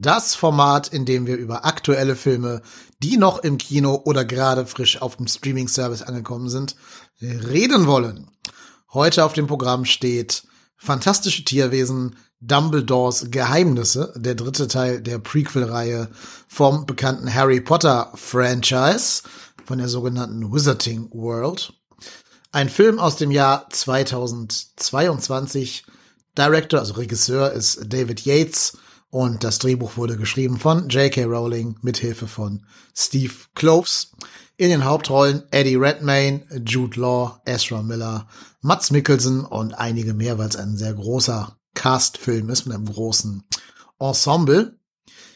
das Format, in dem wir über aktuelle Filme, die noch im Kino oder gerade frisch auf dem Streaming-Service angekommen sind, reden wollen. Heute auf dem Programm steht Fantastische Tierwesen, Dumbledores Geheimnisse, der dritte Teil der Prequel-Reihe vom bekannten Harry Potter-Franchise von der sogenannten Wizarding World. Ein Film aus dem Jahr 2022 Director, also Regisseur ist David Yates und das Drehbuch wurde geschrieben von J.K. Rowling mithilfe von Steve Kloves. In den Hauptrollen Eddie Redmayne, Jude Law, Ezra Miller, Mats Mikkelsen und einige mehr, weil es ein sehr großer Cast-Film ist mit einem großen Ensemble.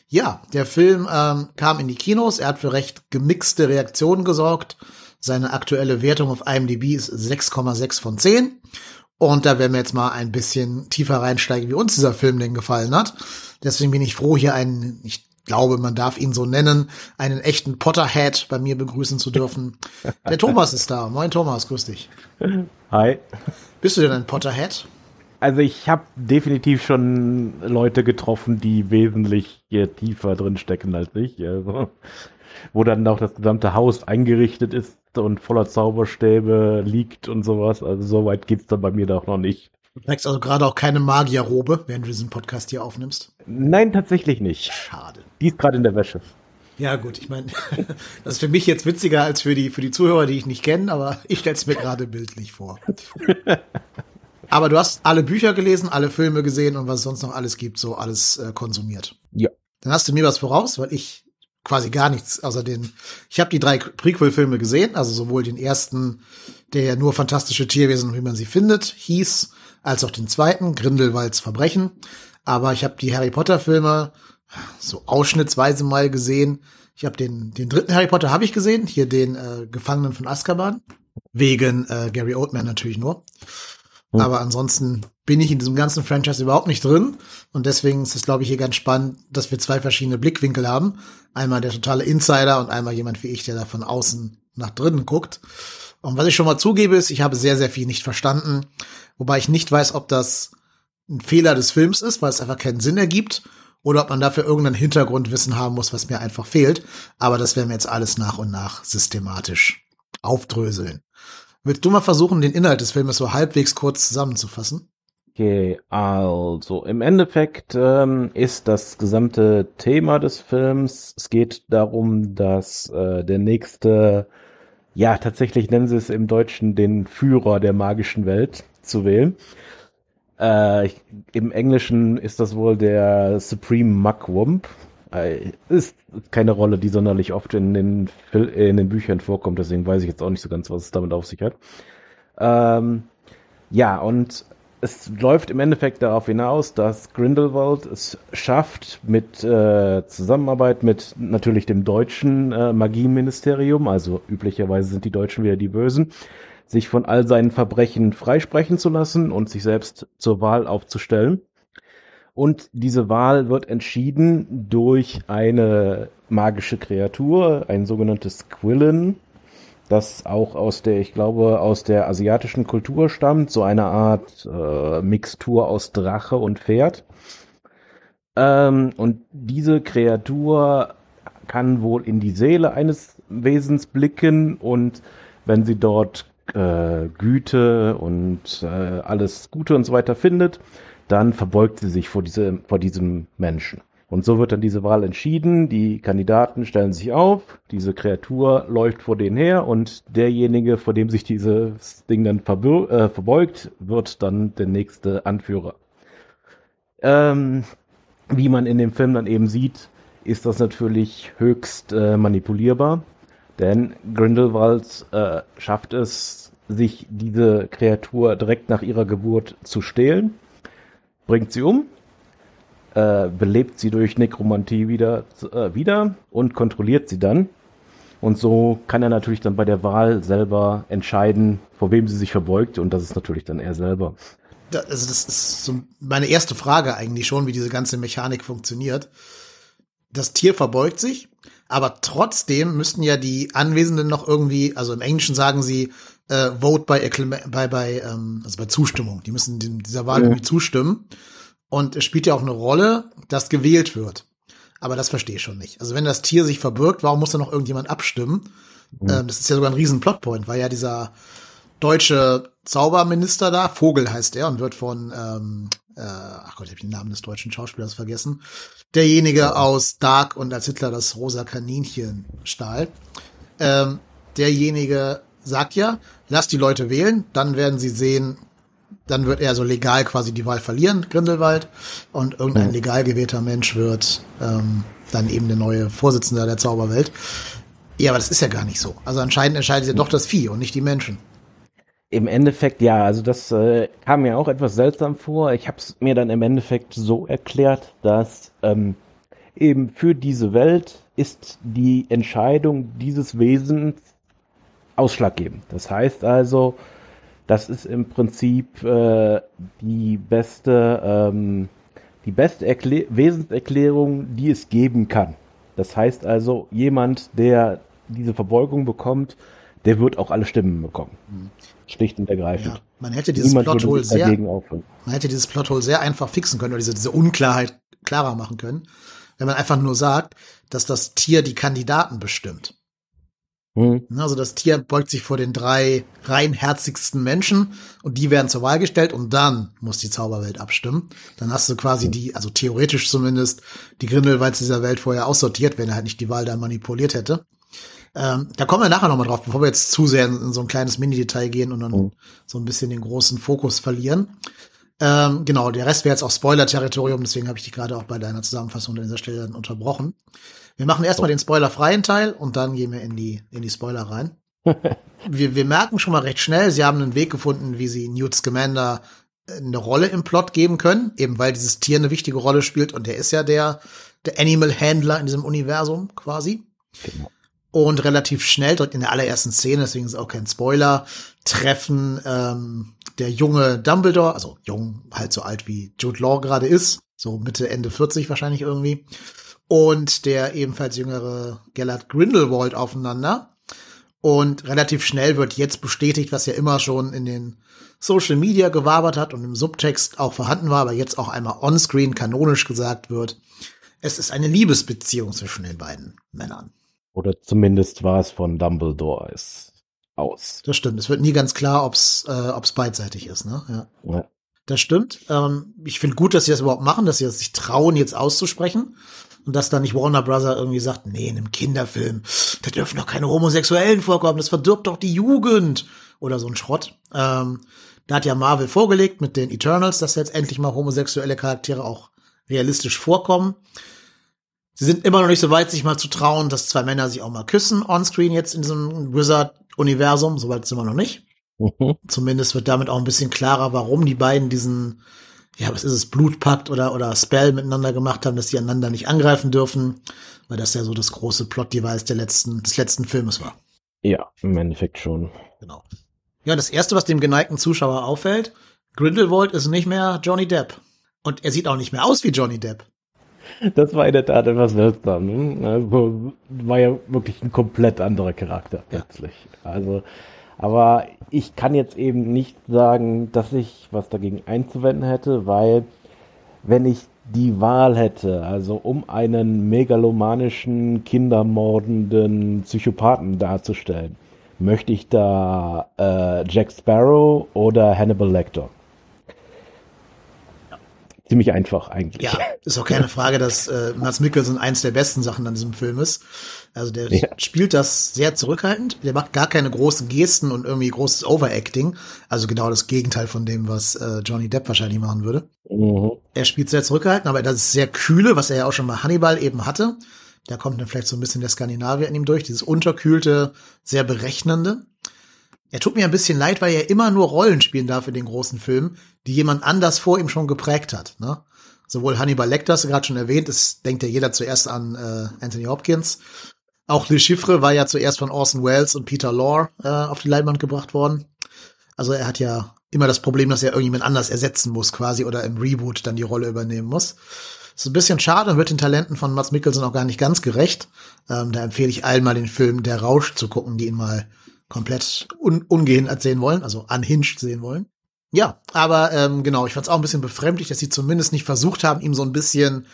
Ja, der Film ähm, kam in die Kinos. Er hat für recht gemixte Reaktionen gesorgt. Seine aktuelle Wertung auf IMDb ist 6,6 von 10. Und da werden wir jetzt mal ein bisschen tiefer reinsteigen, wie uns dieser Film denn gefallen hat. Deswegen bin ich froh, hier einen, ich glaube, man darf ihn so nennen, einen echten Potterhead bei mir begrüßen zu dürfen. Der Thomas ist da. Moin Thomas, grüß dich. Hi. Bist du denn ein Potterhead? Also ich habe definitiv schon Leute getroffen, die wesentlich tiefer drin stecken als ich. Also, wo dann auch das gesamte Haus eingerichtet ist und voller Zauberstäbe liegt und sowas. Also so weit geht's dann bei mir doch noch nicht. Du trägst also gerade auch keine Magierrobe, während du diesen Podcast hier aufnimmst? Nein, tatsächlich nicht. Schade. Die ist gerade in der Wäsche. Ja, gut, ich meine, das ist für mich jetzt witziger als für die, für die Zuhörer, die ich nicht kenne, aber ich stelle es mir gerade bildlich vor. aber du hast alle Bücher gelesen, alle Filme gesehen und was es sonst noch alles gibt, so alles äh, konsumiert. Ja. Dann hast du mir was voraus, weil ich quasi gar nichts außer den. Ich habe die drei Prequel-Filme gesehen, also sowohl den ersten, der ja nur fantastische Tierwesen, wie man sie findet, hieß, als auch den zweiten, Grindelwalds Verbrechen. Aber ich habe die Harry Potter-Filme so ausschnittsweise mal gesehen. Ich habe den, den dritten Harry Potter habe ich gesehen, hier den äh, Gefangenen von Azkaban. Wegen äh, Gary Oldman natürlich nur. Hm. Aber ansonsten bin ich in diesem ganzen Franchise überhaupt nicht drin. Und deswegen ist es, glaube ich, hier ganz spannend, dass wir zwei verschiedene Blickwinkel haben. Einmal der totale Insider und einmal jemand wie ich, der da von außen nach drinnen guckt. Und was ich schon mal zugebe, ist, ich habe sehr, sehr viel nicht verstanden. Wobei ich nicht weiß, ob das ein Fehler des Films ist, weil es einfach keinen Sinn ergibt. Oder ob man dafür irgendein Hintergrundwissen haben muss, was mir einfach fehlt. Aber das werden wir jetzt alles nach und nach systematisch aufdröseln. Willst du mal versuchen, den Inhalt des Filmes so halbwegs kurz zusammenzufassen? Okay, also im Endeffekt ähm, ist das gesamte Thema des Films, es geht darum, dass äh, der nächste, ja tatsächlich nennen sie es im Deutschen den Führer der magischen Welt zu wählen. Äh, ich, Im Englischen ist das wohl der Supreme Mugwump. Äh, ist keine Rolle, die sonderlich oft in den, in den Büchern vorkommt, deswegen weiß ich jetzt auch nicht so ganz, was es damit auf sich hat. Ähm, ja, und es läuft im Endeffekt darauf hinaus, dass Grindelwald es schafft, mit äh, Zusammenarbeit mit natürlich dem deutschen äh, Magieministerium, also üblicherweise sind die Deutschen wieder die Bösen, sich von all seinen Verbrechen freisprechen zu lassen und sich selbst zur Wahl aufzustellen. Und diese Wahl wird entschieden durch eine magische Kreatur, ein sogenanntes Quillen, das auch aus der, ich glaube, aus der asiatischen Kultur stammt, so eine Art äh, Mixtur aus Drache und Pferd. Ähm, und diese Kreatur kann wohl in die Seele eines Wesens blicken und wenn sie dort äh, Güte und äh, alles Gute und so weiter findet, dann verbeugt sie sich vor, diese, vor diesem Menschen. Und so wird dann diese Wahl entschieden. Die Kandidaten stellen sich auf, diese Kreatur läuft vor denen her und derjenige, vor dem sich dieses Ding dann äh, verbeugt, wird dann der nächste Anführer. Ähm, wie man in dem Film dann eben sieht, ist das natürlich höchst äh, manipulierbar, denn Grindelwald äh, schafft es, sich diese Kreatur direkt nach ihrer Geburt zu stehlen, bringt sie um äh, belebt sie durch Nekromantie wieder, äh, wieder und kontrolliert sie dann. Und so kann er natürlich dann bei der Wahl selber entscheiden, vor wem sie sich verbeugt. Und das ist natürlich dann er selber. Also das ist so meine erste Frage eigentlich schon, wie diese ganze Mechanik funktioniert. Das Tier verbeugt sich, aber trotzdem müssten ja die Anwesenden noch irgendwie, also im Englischen sagen sie, äh, vote by, bei, bei, ähm, also bei Zustimmung. Die müssen dieser Wahl ja. irgendwie zustimmen. Und es spielt ja auch eine Rolle, dass gewählt wird. Aber das verstehe ich schon nicht. Also wenn das Tier sich verbirgt, warum muss da noch irgendjemand abstimmen? Mhm. Ähm, das ist ja sogar ein riesen Plotpoint, weil ja dieser deutsche Zauberminister da, Vogel heißt er und wird von, ähm, äh, ach Gott, ich habe den Namen des deutschen Schauspielers vergessen, derjenige ja. aus Dark und als Hitler das rosa Kaninchen stahl. Ähm, derjenige sagt ja, lass die Leute wählen, dann werden sie sehen, dann wird er so legal quasi die Wahl verlieren, Grindelwald, und irgendein mhm. legal gewählter Mensch wird ähm, dann eben der neue Vorsitzende der Zauberwelt. Ja, aber das ist ja gar nicht so. Also anscheinend entscheidet ja doch das Vieh und nicht die Menschen. Im Endeffekt ja, also das äh, kam mir auch etwas seltsam vor. Ich habe es mir dann im Endeffekt so erklärt, dass ähm, eben für diese Welt ist die Entscheidung dieses Wesens ausschlaggebend. Das heißt also, das ist im Prinzip äh, die beste, ähm, die beste Erklä Wesenserklärung, die es geben kann. Das heißt also, jemand, der diese Verbeugung bekommt, der wird auch alle Stimmen bekommen. Mhm. Schlicht und ergreifend. Ja, man hätte dieses Plothole sehr, man hätte dieses Plothole sehr einfach fixen können oder diese, diese Unklarheit klarer machen können, wenn man einfach nur sagt, dass das Tier die Kandidaten bestimmt. Mhm. Also das Tier beugt sich vor den drei reinherzigsten Menschen und die werden zur Wahl gestellt und dann muss die Zauberwelt abstimmen. Dann hast du quasi mhm. die, also theoretisch zumindest, die Grindelwalds dieser Welt vorher aussortiert, wenn er halt nicht die Wahl da manipuliert hätte. Ähm, da kommen wir nachher nochmal drauf, bevor wir jetzt zu sehr in, in so ein kleines Mini-Detail gehen und dann mhm. so ein bisschen den großen Fokus verlieren. Ähm, genau, der Rest wäre jetzt auch Spoiler-Territorium, deswegen habe ich dich gerade auch bei deiner Zusammenfassung an dieser Stelle dann unterbrochen. Wir machen erstmal den spoilerfreien Teil und dann gehen wir in die, in die Spoiler rein. wir, wir merken schon mal recht schnell, sie haben einen Weg gefunden, wie sie Newt Scamander äh, eine Rolle im Plot geben können, eben weil dieses Tier eine wichtige Rolle spielt und der ist ja der, der Animal Handler in diesem Universum quasi. Genau. Und relativ schnell, direkt in der allerersten Szene, deswegen ist auch kein Spoiler, treffen ähm, der junge Dumbledore, also jung, halt so alt wie Jude Law gerade ist, so Mitte, Ende 40 wahrscheinlich irgendwie, und der ebenfalls jüngere Gellert Grindelwald aufeinander. Und relativ schnell wird jetzt bestätigt, was ja immer schon in den Social Media gewabert hat und im Subtext auch vorhanden war, aber jetzt auch einmal onscreen kanonisch gesagt wird. Es ist eine Liebesbeziehung zwischen den beiden Männern. Oder zumindest war es von Dumbledore ist aus. Das stimmt. Es wird nie ganz klar, ob es äh, ob's beidseitig ist, ne? Ja. ja. Das stimmt. Ähm, ich finde gut, dass sie das überhaupt machen, dass sie das sich trauen, jetzt auszusprechen und dass da nicht Warner Brother irgendwie sagt, nee, in einem Kinderfilm, da dürfen doch keine Homosexuellen vorkommen, das verdirbt doch die Jugend oder so ein Schrott. Ähm, da hat ja Marvel vorgelegt mit den Eternals, dass jetzt endlich mal homosexuelle Charaktere auch realistisch vorkommen. Sie sind immer noch nicht so weit, sich mal zu trauen, dass zwei Männer sich auch mal küssen onscreen jetzt in diesem Wizard-Universum. Soweit sind wir noch nicht. Mhm. Zumindest wird damit auch ein bisschen klarer, warum die beiden diesen ja, was ist es, Blutpakt oder, oder Spell miteinander gemacht haben, dass die einander nicht angreifen dürfen, weil das ja so das große Plot-Device der letzten, des letzten Filmes war. Ja, im Endeffekt schon. Genau. Ja, das erste, was dem geneigten Zuschauer auffällt, Grindelwald ist nicht mehr Johnny Depp. Und er sieht auch nicht mehr aus wie Johnny Depp. Das war in der Tat etwas seltsam. Ne? Also, war ja wirklich ein komplett anderer Charakter plötzlich. Ja. Also, aber ich kann jetzt eben nicht sagen, dass ich was dagegen einzuwenden hätte, weil wenn ich die Wahl hätte, also um einen megalomanischen, kindermordenden Psychopathen darzustellen, möchte ich da äh, Jack Sparrow oder Hannibal Lecter ziemlich einfach eigentlich. Ja, ist auch keine Frage, dass äh, Mats Mikkelsen eins der besten Sachen an diesem Film ist. Also der ja. spielt das sehr zurückhaltend. Der macht gar keine großen Gesten und irgendwie großes Overacting. Also genau das Gegenteil von dem, was äh, Johnny Depp wahrscheinlich machen würde. Mhm. Er spielt sehr zurückhaltend, aber das ist sehr kühle, was er ja auch schon bei Hannibal eben hatte. Da kommt dann vielleicht so ein bisschen der Skandinavier in ihm durch, dieses unterkühlte, sehr berechnende. Er tut mir ein bisschen leid, weil er immer nur Rollen spielen darf in den großen Filmen, die jemand anders vor ihm schon geprägt hat. Ne? Sowohl Hannibal Lecter, hast du gerade schon erwähnt, es denkt ja jeder zuerst an äh, Anthony Hopkins. Auch Le Chiffre war ja zuerst von Orson Welles und Peter Lorre äh, auf die Leinwand gebracht worden. Also er hat ja immer das Problem, dass er irgendjemand anders ersetzen muss quasi oder im Reboot dann die Rolle übernehmen muss. Ist ein bisschen schade und wird den Talenten von Mats Mikkelsen auch gar nicht ganz gerecht. Ähm, da empfehle ich allen mal den Film Der Rausch zu gucken, die ihn mal komplett un ungehindert sehen wollen, also unhinged sehen wollen. Ja, aber ähm, genau, ich fand es auch ein bisschen befremdlich, dass sie zumindest nicht versucht haben, ihm so ein bisschen,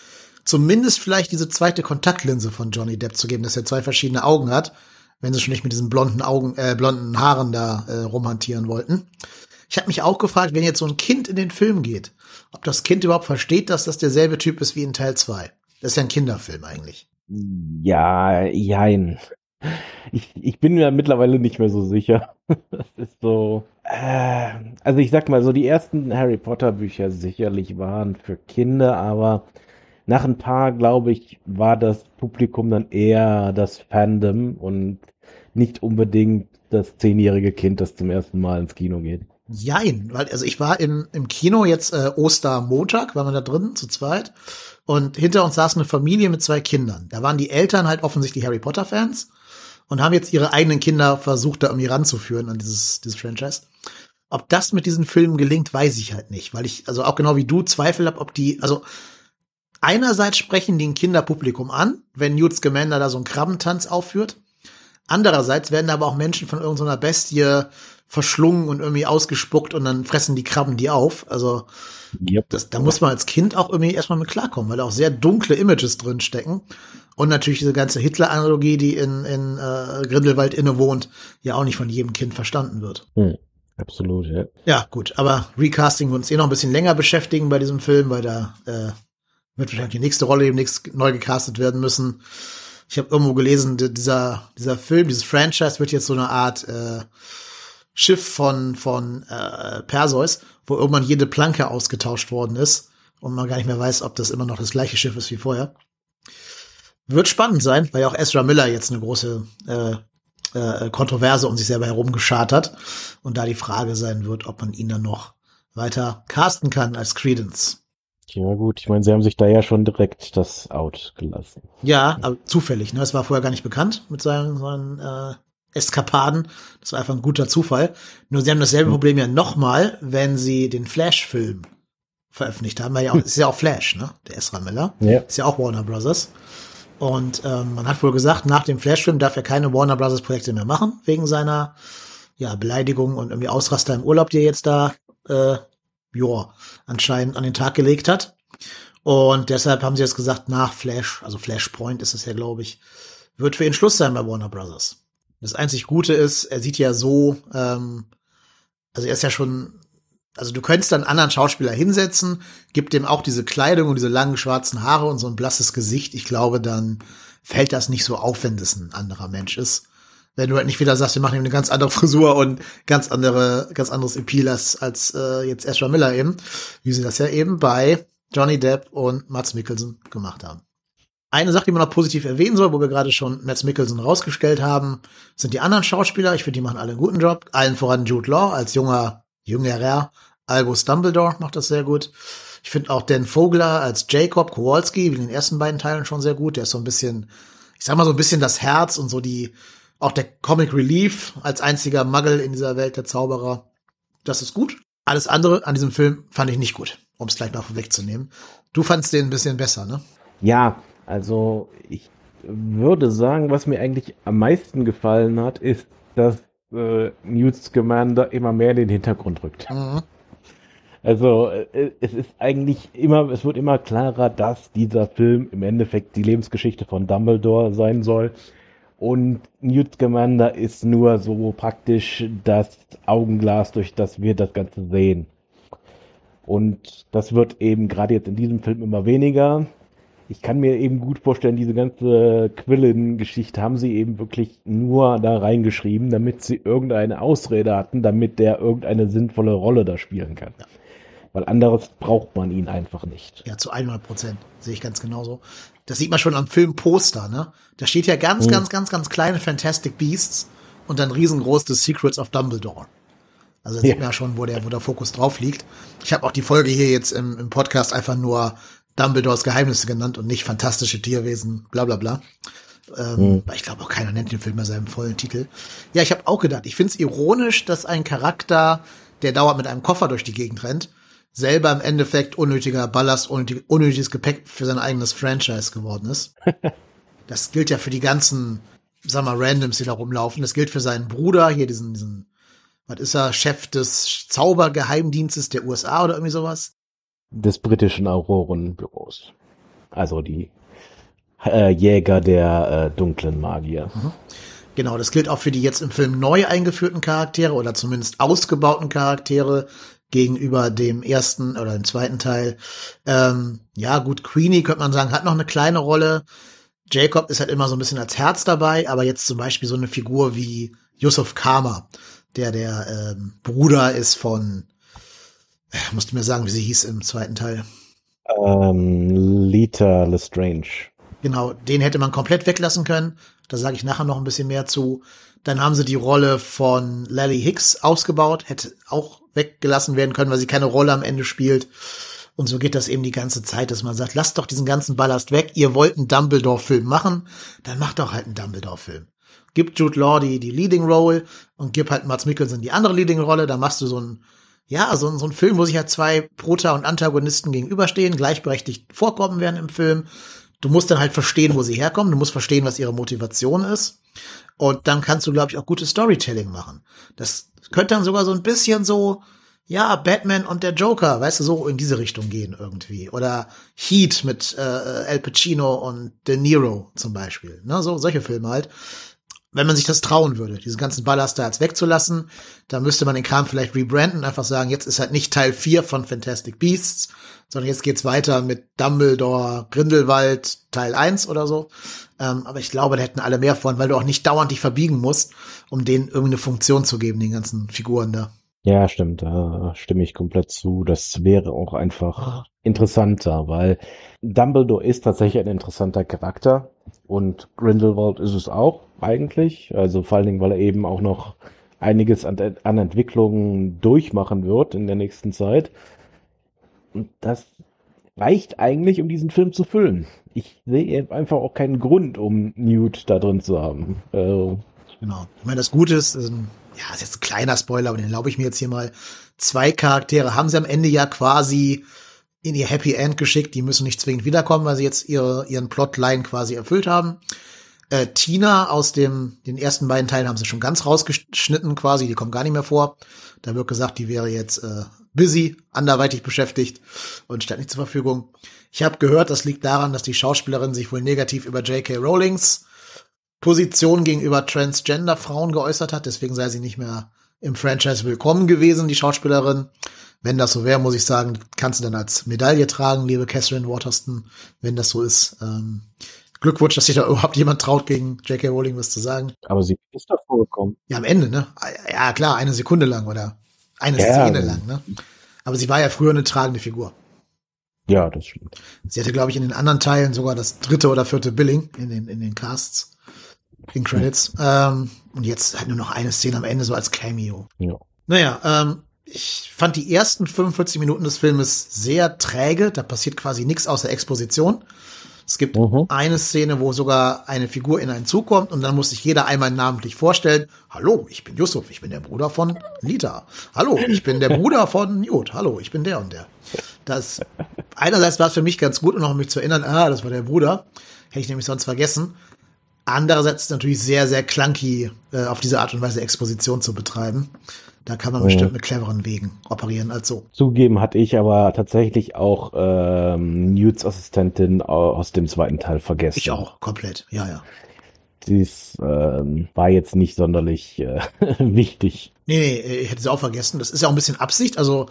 zumindest vielleicht diese zweite Kontaktlinse von Johnny Depp zu geben, dass er zwei verschiedene Augen hat, wenn sie schon nicht mit diesen blonden Augen, äh, blonden Haaren da äh, rumhantieren wollten. Ich habe mich auch gefragt, wenn jetzt so ein Kind in den Film geht, ob das Kind überhaupt versteht, dass das derselbe Typ ist wie in Teil 2. Das ist ja ein Kinderfilm eigentlich. Ja, jein. Ich, ich bin mir mittlerweile nicht mehr so sicher. Das ist so. Äh, also ich sag mal, so die ersten Harry Potter Bücher sicherlich waren für Kinder, aber nach ein paar, glaube ich, war das Publikum dann eher das Fandom und nicht unbedingt das zehnjährige Kind, das zum ersten Mal ins Kino geht. Jein, weil also ich war im, im Kino jetzt äh, Ostermontag, waren wir da drin zu zweit und hinter uns saß eine Familie mit zwei Kindern. Da waren die Eltern halt offensichtlich Harry Potter Fans und haben jetzt ihre eigenen Kinder versucht, da irgendwie ranzuführen an dieses, dieses Franchise. Ob das mit diesen Filmen gelingt, weiß ich halt nicht, weil ich, also auch genau wie du, Zweifel habe, ob die, also einerseits sprechen die ein Kinderpublikum an, wenn Newt Scamander da so einen Krabbentanz aufführt. Andererseits werden aber auch Menschen von irgendeiner Bestie verschlungen und irgendwie ausgespuckt und dann fressen die Krabben die auf. Also yep. das, da muss man als Kind auch irgendwie erstmal mit klarkommen, weil da auch sehr dunkle Images drin stecken. Und natürlich diese ganze Hitler-Analogie, die in, in äh, Grindelwald innewohnt, ja auch nicht von jedem Kind verstanden wird. Hm. Absolut, ja. Ja, gut, aber Recasting wir uns eh noch ein bisschen länger beschäftigen bei diesem Film, weil da äh, wird wahrscheinlich die nächste Rolle demnächst neu gecastet werden müssen. Ich habe irgendwo gelesen, dieser, dieser Film, dieses Franchise wird jetzt so eine Art äh, Schiff von, von äh, Perseus, wo irgendwann jede Planke ausgetauscht worden ist und man gar nicht mehr weiß, ob das immer noch das gleiche Schiff ist wie vorher. Wird spannend sein, weil ja auch Ezra Miller jetzt eine große äh, äh, Kontroverse um sich selber herum geschart hat und da die Frage sein wird, ob man ihn dann noch weiter casten kann als Credence. Ja gut, ich meine, sie haben sich da ja schon direkt das Out gelassen. Ja, aber zufällig, ne? Es war vorher gar nicht bekannt mit seinen, seinen äh, Eskapaden. Das war einfach ein guter Zufall. Nur sie haben dasselbe Problem ja nochmal, wenn sie den Flash-Film veröffentlicht haben, weil ja auch, ist ja auch Flash, ne? Der Ezra Miller. Ja. Ist ja auch Warner Brothers. Und ähm, man hat wohl gesagt, nach dem Flash-Film darf er keine Warner Brothers Projekte mehr machen, wegen seiner ja, Beleidigung und irgendwie Ausraster im Urlaub, die er jetzt da äh, joa, anscheinend an den Tag gelegt hat. Und deshalb haben sie jetzt gesagt, nach Flash, also Flashpoint ist es ja, glaube ich, wird für ihn Schluss sein bei Warner Brothers. Das einzig Gute ist, er sieht ja so, ähm, also er ist ja schon, also du könntest dann einen anderen Schauspieler hinsetzen, gibt dem auch diese Kleidung und diese langen schwarzen Haare und so ein blasses Gesicht. Ich glaube, dann fällt das nicht so auf, wenn das ein anderer Mensch ist. Wenn du halt nicht wieder sagst, wir machen ihm eine ganz andere Frisur und ganz andere, ganz anderes Appeal als, als äh, jetzt Ezra Miller eben, wie sie das ja eben bei Johnny Depp und Mats Mikkelsen gemacht haben. Eine Sache, die man noch positiv erwähnen soll, wo wir gerade schon Mads Mikkelsen rausgestellt haben, sind die anderen Schauspieler. Ich finde, die machen alle einen guten Job. Allen voran Jude Law als junger, jüngerer Albus Dumbledore macht das sehr gut. Ich finde auch Dan Vogler als Jacob Kowalski, wie in den ersten beiden Teilen schon sehr gut. Der ist so ein bisschen, ich sag mal so ein bisschen das Herz und so die, auch der Comic Relief als einziger Muggle in dieser Welt der Zauberer. Das ist gut. Alles andere an diesem Film fand ich nicht gut, um es gleich mal vorwegzunehmen. Du fandst den ein bisschen besser, ne? Ja, also ich würde sagen, was mir eigentlich am meisten gefallen hat, ist, dass äh, Newt Scamander immer mehr in den Hintergrund rückt. Mhm. Also äh, es ist eigentlich immer, es wird immer klarer, dass dieser Film im Endeffekt die Lebensgeschichte von Dumbledore sein soll. Und Newt Scamander ist nur so praktisch das Augenglas, durch das wir das Ganze sehen. Und das wird eben gerade jetzt in diesem Film immer weniger ich kann mir eben gut vorstellen, diese ganze Quillen-Geschichte haben sie eben wirklich nur da reingeschrieben, damit sie irgendeine Ausrede hatten, damit der irgendeine sinnvolle Rolle da spielen kann. Ja. Weil anderes braucht man ihn einfach nicht. Ja, zu 100 Prozent. Sehe ich ganz genauso. Das sieht man schon am Filmposter, ne? Da steht ja ganz, hm. ganz, ganz, ganz kleine Fantastic Beasts und dann riesengroß The Secrets of Dumbledore. Also da ja. sieht man ja schon, wo der, wo der Fokus drauf liegt. Ich habe auch die Folge hier jetzt im, im Podcast einfach nur Dumbledores Geheimnisse genannt und nicht fantastische Tierwesen, bla bla bla. Ähm, mhm. Ich glaube auch keiner nennt den Film bei seinem vollen Titel. Ja, ich habe auch gedacht, ich finde es ironisch, dass ein Charakter, der dauernd mit einem Koffer durch die Gegend rennt, selber im Endeffekt unnötiger Ballast, unnötig, unnötiges Gepäck für sein eigenes Franchise geworden ist. das gilt ja für die ganzen, sag mal, Randoms, die da rumlaufen. Das gilt für seinen Bruder, hier diesen, diesen, was ist er, Chef des Zaubergeheimdienstes der USA oder irgendwie sowas? Des britischen Aurorenbüros. Also die äh, Jäger der äh, dunklen Magier. Mhm. Genau, das gilt auch für die jetzt im Film neu eingeführten Charaktere oder zumindest ausgebauten Charaktere gegenüber dem ersten oder dem zweiten Teil. Ähm, ja, gut, Queenie könnte man sagen, hat noch eine kleine Rolle. Jacob ist halt immer so ein bisschen als Herz dabei, aber jetzt zum Beispiel so eine Figur wie Yusuf Kama, der der ähm, Bruder ist von, äh, musst du mir sagen, wie sie hieß im zweiten Teil. Ähm, Lita Lestrange. Genau, den hätte man komplett weglassen können. Da sage ich nachher noch ein bisschen mehr zu. Dann haben sie die Rolle von Lally Hicks ausgebaut, hätte auch weggelassen werden können, weil sie keine Rolle am Ende spielt. Und so geht das eben die ganze Zeit, dass man sagt, lasst doch diesen ganzen Ballast weg. Ihr wollt einen Dumbledore-Film machen, dann macht doch halt einen Dumbledore-Film. Gib Jude Law die, die Leading Role und gib halt Mats Mikkelsen die andere Leading Rolle. Da machst du so ein, ja, so, so ein Film, wo sich halt zwei Prota- und Antagonisten gegenüberstehen, gleichberechtigt vorkommen werden im Film du musst dann halt verstehen, wo sie herkommen, du musst verstehen, was ihre Motivation ist. Und dann kannst du, glaube ich, auch gutes Storytelling machen. Das könnte dann sogar so ein bisschen so, ja, Batman und der Joker, weißt du, so in diese Richtung gehen irgendwie. Oder Heat mit äh, Al Pacino und De Niro zum Beispiel. Ne, so solche Filme halt wenn man sich das trauen würde, diesen ganzen Ballast da jetzt wegzulassen, dann müsste man den Kram vielleicht rebranden, einfach sagen, jetzt ist halt nicht Teil 4 von Fantastic Beasts, sondern jetzt geht's weiter mit Dumbledore, Grindelwald, Teil 1 oder so. Ähm, aber ich glaube, da hätten alle mehr von, weil du auch nicht dauernd dich verbiegen musst, um denen irgendwie eine Funktion zu geben, den ganzen Figuren da. Ja, stimmt, da stimme ich komplett zu. Das wäre auch einfach interessanter, weil Dumbledore ist tatsächlich ein interessanter Charakter und Grindelwald ist es auch eigentlich. Also vor allen Dingen, weil er eben auch noch einiges an, an Entwicklungen durchmachen wird in der nächsten Zeit. Und das reicht eigentlich, um diesen Film zu füllen. Ich sehe einfach auch keinen Grund, um Newt da drin zu haben. Also, genau. Ich meine, das Gute ist, ähm, ja, ist jetzt ein kleiner Spoiler, aber den erlaube ich mir jetzt hier mal. Zwei Charaktere haben sie am Ende ja quasi in ihr Happy End geschickt. Die müssen nicht zwingend wiederkommen, weil sie jetzt ihre, ihren Plotline quasi erfüllt haben. Äh, Tina aus dem, den ersten beiden Teilen haben sie schon ganz rausgeschnitten quasi, die kommen gar nicht mehr vor. Da wird gesagt, die wäre jetzt äh, busy, anderweitig beschäftigt und stand nicht zur Verfügung. Ich habe gehört, das liegt daran, dass die Schauspielerin sich wohl negativ über J.K. Rowlings Position gegenüber Transgender-Frauen geäußert hat, deswegen sei sie nicht mehr im Franchise willkommen gewesen, die Schauspielerin. Wenn das so wäre, muss ich sagen, kannst du dann als Medaille tragen, liebe Catherine Waterston, wenn das so ist. Ähm, Glückwunsch, dass sich da überhaupt jemand traut, gegen J.K. Rowling was zu sagen. Aber sie ist doch vorgekommen. Ja, am Ende, ne? Ja, klar, eine Sekunde lang oder eine ja. Szene lang, ne? Aber sie war ja früher eine tragende Figur. Ja, das stimmt. Sie hatte, glaube ich, in den anderen Teilen sogar das dritte oder vierte Billing in den, in den Casts, in Credits. Mhm. Ähm, und jetzt halt nur noch eine Szene am Ende so als Cameo. Ja. Naja, ähm, ich fand die ersten 45 Minuten des Filmes sehr träge. Da passiert quasi nichts außer Exposition. Es gibt mhm. eine Szene, wo sogar eine Figur in einen Zug kommt und dann muss sich jeder einmal namentlich vorstellen. Hallo, ich bin Yusuf, ich bin der Bruder von Lita. Hallo, ich bin der Bruder von Jod. Hallo, ich bin der und der. Das, einerseits war es für mich ganz gut, um mich zu erinnern, ah, das war der Bruder. Hätte ich nämlich sonst vergessen. Andererseits natürlich sehr, sehr clunky, äh, auf diese Art und Weise Exposition zu betreiben. Da kann man bestimmt mit cleveren Wegen operieren als so. Zugeben hatte ich aber tatsächlich auch ähm, Newts Assistentin aus dem zweiten Teil vergessen. Ich auch, komplett, ja, ja. Dies ähm, war jetzt nicht sonderlich äh, wichtig. Nee, nee, ich hätte sie auch vergessen. Das ist ja auch ein bisschen Absicht. Also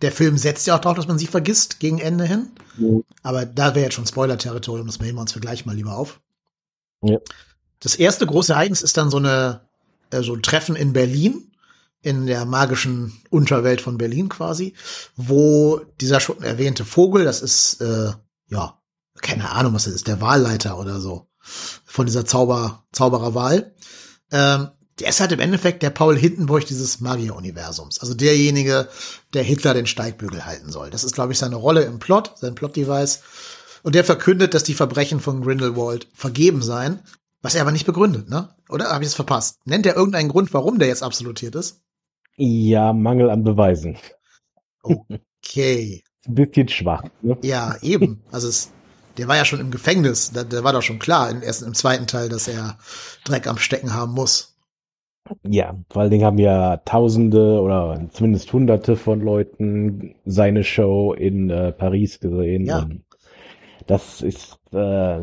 der Film setzt ja auch darauf, dass man sie vergisst gegen Ende hin. Ja. Aber da wäre jetzt schon Spoiler-Territorium, das nehmen wir uns für gleich mal lieber auf. Ja. Das erste große Ereignis ist dann so eine äh, so ein Treffen in Berlin in der magischen Unterwelt von Berlin quasi, wo dieser schon erwähnte Vogel, das ist äh, ja keine Ahnung, was das ist, der Wahlleiter oder so von dieser Zauber Zaubererwahl. Ähm, der ist halt im Endeffekt der Paul Hindenburg dieses Magier-Universums. Also derjenige, der Hitler den Steigbügel halten soll. Das ist, glaube ich, seine Rolle im Plot, sein Plot-Device. Und der verkündet, dass die Verbrechen von Grindelwald vergeben seien. Was er aber nicht begründet, ne? Oder habe ich es verpasst? Nennt er irgendeinen Grund, warum der jetzt absolutiert ist? Ja, Mangel an Beweisen. Okay. Ein bisschen schwach. Ne? Ja, eben. Also es, der war ja schon im Gefängnis. Da, der war doch schon klar, im ersten, im zweiten Teil, dass er Dreck am Stecken haben muss. Ja, vor allen Dingen haben ja Tausende oder zumindest Hunderte von Leuten seine Show in äh, Paris gesehen. Ja. Und das ist, äh,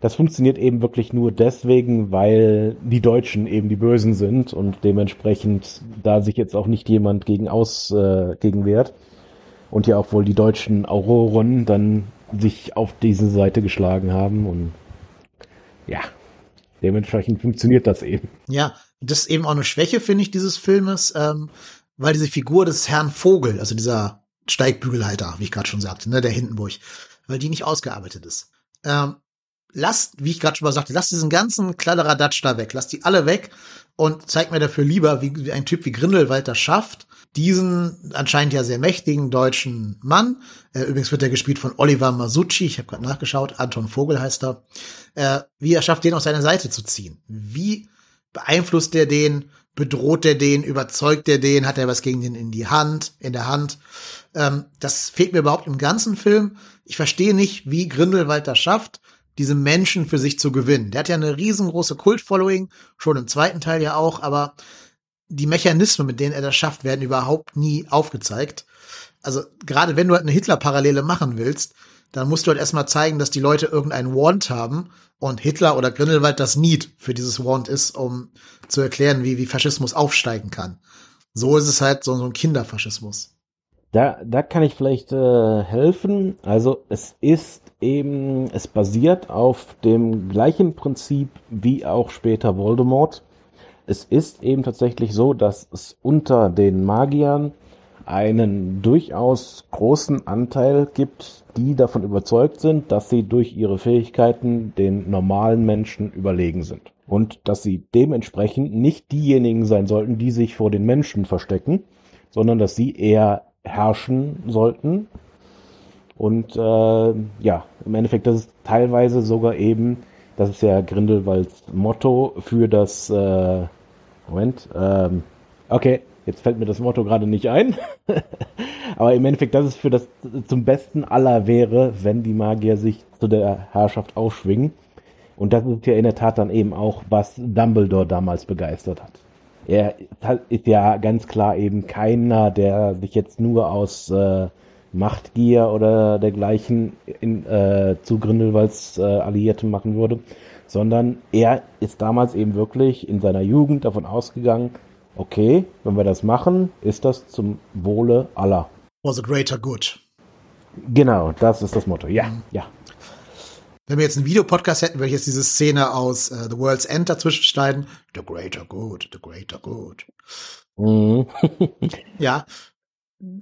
das funktioniert eben wirklich nur deswegen, weil die Deutschen eben die Bösen sind und dementsprechend da sich jetzt auch nicht jemand gegen aus äh, gegen wehrt und ja auch wohl die deutschen Auroren dann sich auf diese Seite geschlagen haben und ja, dementsprechend funktioniert das eben. Ja, das ist eben auch eine Schwäche, finde ich, dieses Filmes, ähm, weil diese Figur des Herrn Vogel, also dieser Steigbügelhalter, wie ich gerade schon sagte, ne, der Hindenburg, weil die nicht ausgearbeitet ist. Ähm, lasst, wie ich gerade schon mal sagte, lasst diesen ganzen Kladderadatsch da weg, lasst die alle weg und zeigt mir dafür lieber, wie, wie ein Typ wie Grindelwald das schafft, diesen anscheinend ja sehr mächtigen deutschen Mann, äh, übrigens wird er gespielt von Oliver Masucci, ich habe gerade nachgeschaut, Anton Vogel heißt er, äh, wie er schafft, den auf seine Seite zu ziehen. Wie beeinflusst er den, bedroht er den, überzeugt er den, hat er was gegen den in die Hand, in der Hand. Ähm, das fehlt mir überhaupt im ganzen Film. Ich verstehe nicht, wie Grindelwald das schafft, diese Menschen für sich zu gewinnen. Der hat ja eine riesengroße Kult-Following, schon im zweiten Teil ja auch, aber die Mechanismen, mit denen er das schafft, werden überhaupt nie aufgezeigt. Also gerade wenn du halt eine Hitler-Parallele machen willst, dann musst du halt erstmal zeigen, dass die Leute irgendeinen Want haben und Hitler oder Grindelwald das Need für dieses Want ist, um zu erklären, wie, wie Faschismus aufsteigen kann. So ist es halt so, so ein Kinderfaschismus. Da, da kann ich vielleicht äh, helfen. Also es ist eben, es basiert auf dem gleichen Prinzip wie auch später Voldemort. Es ist eben tatsächlich so, dass es unter den Magiern einen durchaus großen Anteil gibt, die davon überzeugt sind, dass sie durch ihre Fähigkeiten den normalen Menschen überlegen sind. Und dass sie dementsprechend nicht diejenigen sein sollten, die sich vor den Menschen verstecken, sondern dass sie eher herrschen sollten. Und äh, ja, im Endeffekt, das ist teilweise sogar eben, das ist ja Grindelwalds Motto für das, äh, Moment, ähm, okay, jetzt fällt mir das Motto gerade nicht ein. Aber im Endeffekt, das ist für das zum Besten aller wäre, wenn die Magier sich zu der Herrschaft aufschwingen. Und das ist ja in der Tat dann eben auch, was Dumbledore damals begeistert hat. Er ist ja ganz klar eben keiner, der sich jetzt nur aus äh, Machtgier oder dergleichen in, äh, zu Grindelwalds äh, Alliierte machen würde, sondern er ist damals eben wirklich in seiner Jugend davon ausgegangen, okay, wenn wir das machen, ist das zum Wohle aller. For the greater good. Genau, das ist das Motto. Ja, Mhm. ja. Wenn wir jetzt einen Videopodcast hätten, würde ich jetzt diese Szene aus äh, The World's End dazwischen schneiden. The greater good, the greater good. Mhm. Ja,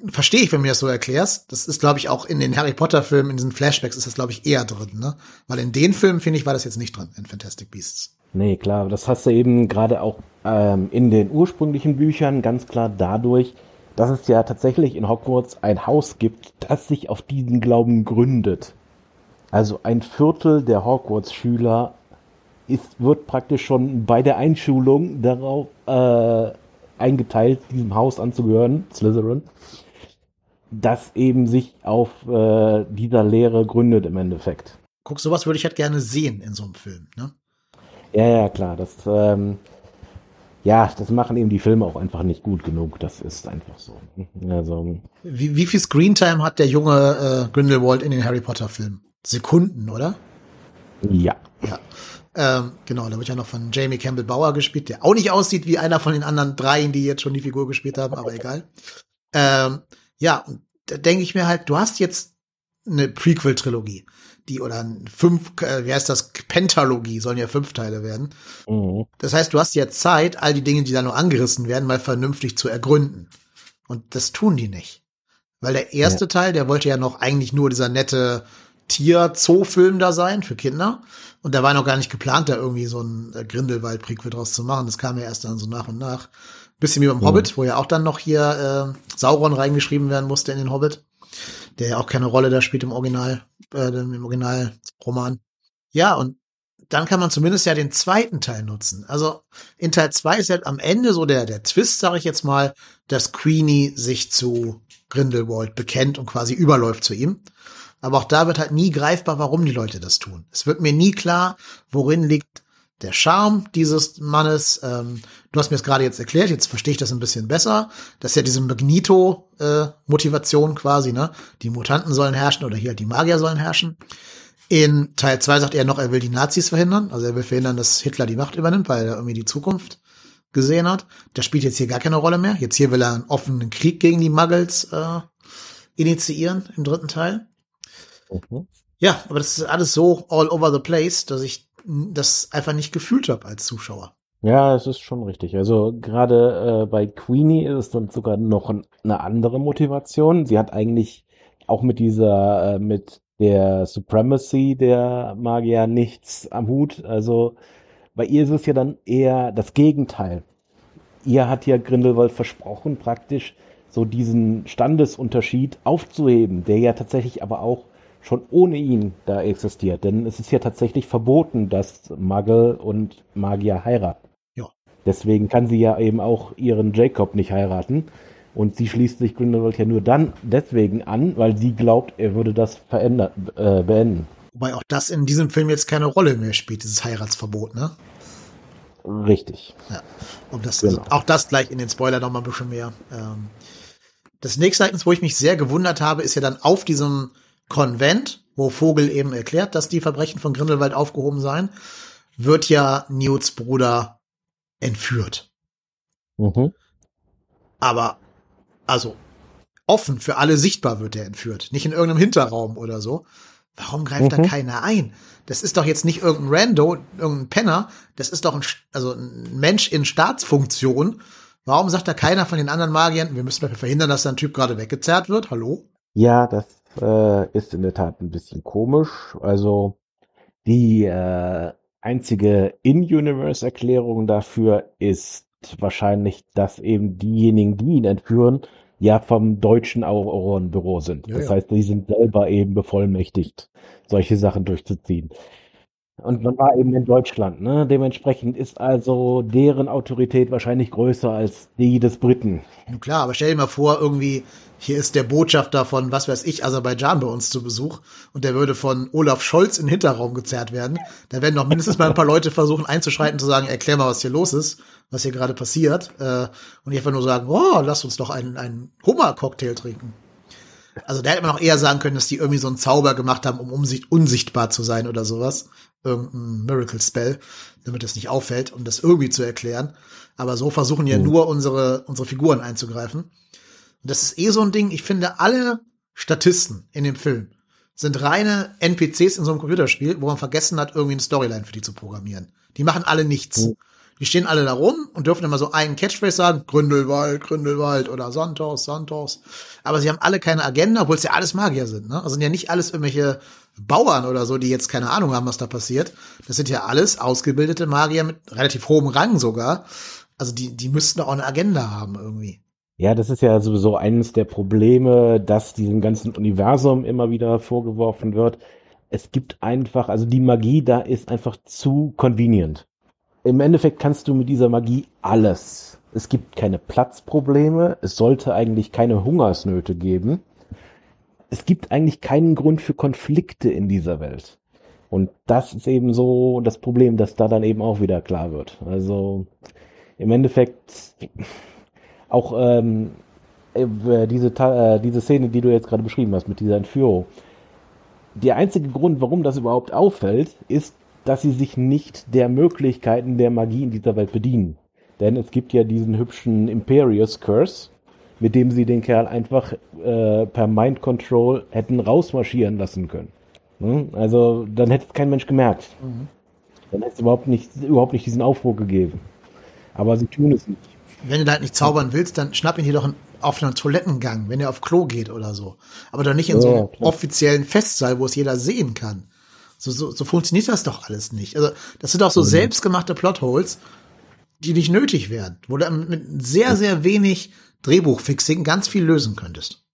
verstehe ich, wenn du mir das so erklärst. Das ist, glaube ich, auch in den Harry Potter Filmen, in diesen Flashbacks ist das, glaube ich, eher drin, ne? Weil in den Filmen, finde ich, war das jetzt nicht drin, in Fantastic Beasts. Nee, klar, das hast du eben gerade auch ähm, in den ursprünglichen Büchern ganz klar dadurch, dass es ja tatsächlich in Hogwarts ein Haus gibt, das sich auf diesen Glauben gründet. Also ein Viertel der Hogwarts-Schüler wird praktisch schon bei der Einschulung darauf äh, eingeteilt, diesem Haus anzugehören, Slytherin, das eben sich auf äh, dieser Lehre gründet im Endeffekt. Guck, sowas würde ich halt gerne sehen in so einem Film, ne? Ja, ja, klar. Das, ähm, ja, das machen eben die Filme auch einfach nicht gut genug. Das ist einfach so. Also, Wie, wie viel Screentime hat der junge äh, Grindelwald in den Harry Potter Filmen? Sekunden, oder? ja. Ja. Ähm, genau, da wird ja noch von Jamie Campbell Bauer gespielt, der auch nicht aussieht wie einer von den anderen dreien, die jetzt schon die Figur gespielt haben, aber egal. Ähm, ja, und da denke ich mir halt, du hast jetzt eine Prequel-Trilogie, die oder fünf, äh, wie heißt das, Pentalogie, sollen ja fünf Teile werden. Mhm. Das heißt, du hast jetzt Zeit, all die Dinge, die da nur angerissen werden, mal vernünftig zu ergründen. Und das tun die nicht. Weil der erste Teil, der wollte ja noch eigentlich nur dieser nette Tier-Zoo-Film da sein für Kinder. Und da war noch gar nicht geplant, da irgendwie so ein äh, Grindelwald-Prequel draus zu machen. Das kam ja erst dann so nach und nach. Bisschen wie beim Hobbit, wo ja auch dann noch hier äh, Sauron reingeschrieben werden musste in den Hobbit. Der ja auch keine Rolle da spielt im Original, äh, im Originalroman. Ja, und dann kann man zumindest ja den zweiten Teil nutzen. Also in Teil zwei ist ja am Ende so der, der Twist, sage ich jetzt mal, dass Queenie sich zu Grindelwald bekennt und quasi überläuft zu ihm. Aber auch da wird halt nie greifbar, warum die Leute das tun. Es wird mir nie klar, worin liegt der Charme dieses Mannes. Ähm, du hast mir es gerade jetzt erklärt, jetzt verstehe ich das ein bisschen besser. Das ist ja diese Magneto-Motivation äh, quasi, ne? Die Mutanten sollen herrschen oder hier halt die Magier sollen herrschen. In Teil 2 sagt er noch, er will die Nazis verhindern. Also er will verhindern, dass Hitler die Macht übernimmt, weil er irgendwie die Zukunft gesehen hat. Das spielt jetzt hier gar keine Rolle mehr. Jetzt hier will er einen offenen Krieg gegen die Muggles äh, initiieren im dritten Teil. Mhm. Ja, aber das ist alles so all over the place, dass ich das einfach nicht gefühlt habe als Zuschauer. Ja, es ist schon richtig. Also gerade äh, bei Queenie ist es dann sogar noch eine andere Motivation. Sie hat eigentlich auch mit dieser, äh, mit der Supremacy der Magier nichts am Hut. Also bei ihr ist es ja dann eher das Gegenteil. Ihr hat ja Grindelwald versprochen, praktisch so diesen Standesunterschied aufzuheben, der ja tatsächlich aber auch schon ohne ihn da existiert. Denn es ist ja tatsächlich verboten, dass Muggle und Magier heiraten. Ja. Deswegen kann sie ja eben auch ihren Jacob nicht heiraten. Und sie schließt sich Grindelwald ja nur dann deswegen an, weil sie glaubt, er würde das verändern, äh, beenden. Wobei auch das in diesem Film jetzt keine Rolle mehr spielt, dieses Heiratsverbot, ne? Richtig. Ja. Um das, genau. also auch das gleich in den Spoiler noch mal ein bisschen mehr. Ähm, das nächste Ereignis, wo ich mich sehr gewundert habe, ist ja dann auf diesem Konvent, wo Vogel eben erklärt, dass die Verbrechen von Grindelwald aufgehoben seien, wird ja Newts Bruder entführt. Mhm. Aber, also, offen für alle sichtbar wird er entführt. Nicht in irgendeinem Hinterraum oder so. Warum greift mhm. da keiner ein? Das ist doch jetzt nicht irgendein Rando, irgendein Penner. Das ist doch ein, also ein Mensch in Staatsfunktion. Warum sagt da keiner von den anderen Magiern, wir müssen dafür verhindern, dass da ein Typ gerade weggezerrt wird? Hallo? Ja, das äh, ist in der Tat ein bisschen komisch. Also die äh, einzige In-Universe-Erklärung dafür ist wahrscheinlich, dass eben diejenigen, die ihn entführen, ja vom deutschen Aurorenbüro sind. Ja, das ja. heißt, die sind selber eben bevollmächtigt, solche Sachen durchzuziehen. Und man war eben in Deutschland, ne? Dementsprechend ist also deren Autorität wahrscheinlich größer als die des Briten. Klar, aber stell dir mal vor, irgendwie, hier ist der Botschafter von, was weiß ich, Aserbaidschan bei uns zu Besuch und der würde von Olaf Scholz in den Hinterraum gezerrt werden. Da werden noch mindestens mal ein paar Leute versuchen einzuschreiten, zu sagen, erklär mal, was hier los ist, was hier gerade passiert. Äh, und ich einfach nur sagen, oh, lass uns doch einen, einen Hummer-Cocktail trinken. Also da hätte man auch eher sagen können, dass die irgendwie so einen Zauber gemacht haben, um unsichtbar zu sein oder sowas irgendein Miracle Spell, damit es nicht auffällt, um das irgendwie zu erklären. Aber so versuchen ja mhm. nur unsere, unsere Figuren einzugreifen. Und das ist eh so ein Ding, ich finde, alle Statisten in dem Film sind reine NPCs in so einem Computerspiel, wo man vergessen hat, irgendwie eine Storyline für die zu programmieren. Die machen alle nichts. Mhm. Die stehen alle da rum und dürfen immer so einen Catchphrase sagen, Gründelwald, Gründelwald oder Santos, Santos. Aber sie haben alle keine Agenda, obwohl es ja alles Magier sind. Ne? Also sind ja nicht alles irgendwelche Bauern oder so, die jetzt keine Ahnung haben, was da passiert. Das sind ja alles ausgebildete Magier mit relativ hohem Rang sogar. Also die, die müssten auch eine Agenda haben irgendwie. Ja, das ist ja sowieso eines der Probleme, dass diesem ganzen Universum immer wieder vorgeworfen wird. Es gibt einfach, also die Magie da ist einfach zu convenient im Endeffekt kannst du mit dieser Magie alles. Es gibt keine Platzprobleme, es sollte eigentlich keine Hungersnöte geben. Es gibt eigentlich keinen Grund für Konflikte in dieser Welt. Und das ist eben so das Problem, dass da dann eben auch wieder klar wird. Also im Endeffekt auch ähm, äh, diese, äh, diese Szene, die du jetzt gerade beschrieben hast mit dieser Entführung. Der einzige Grund, warum das überhaupt auffällt, ist, dass sie sich nicht der Möglichkeiten der Magie in dieser Welt bedienen. Denn es gibt ja diesen hübschen Imperious Curse, mit dem sie den Kerl einfach äh, per Mind Control hätten rausmarschieren lassen können. Hm? Also dann hätte es kein Mensch gemerkt. Mhm. Dann hätte es überhaupt nicht, überhaupt nicht diesen Aufruhr gegeben. Aber sie tun es nicht. Wenn du da halt nicht zaubern willst, dann schnapp ihn hier doch auf einen Toilettengang, wenn er auf Klo geht oder so. Aber doch nicht in ja, so einem klar. offiziellen Festsaal, wo es jeder sehen kann. So, so, so funktioniert das doch alles nicht. Also, das sind auch so mhm. selbstgemachte Plotholes, die nicht nötig werden, wo du mit sehr, sehr wenig Drehbuchfixing ganz viel lösen könntest.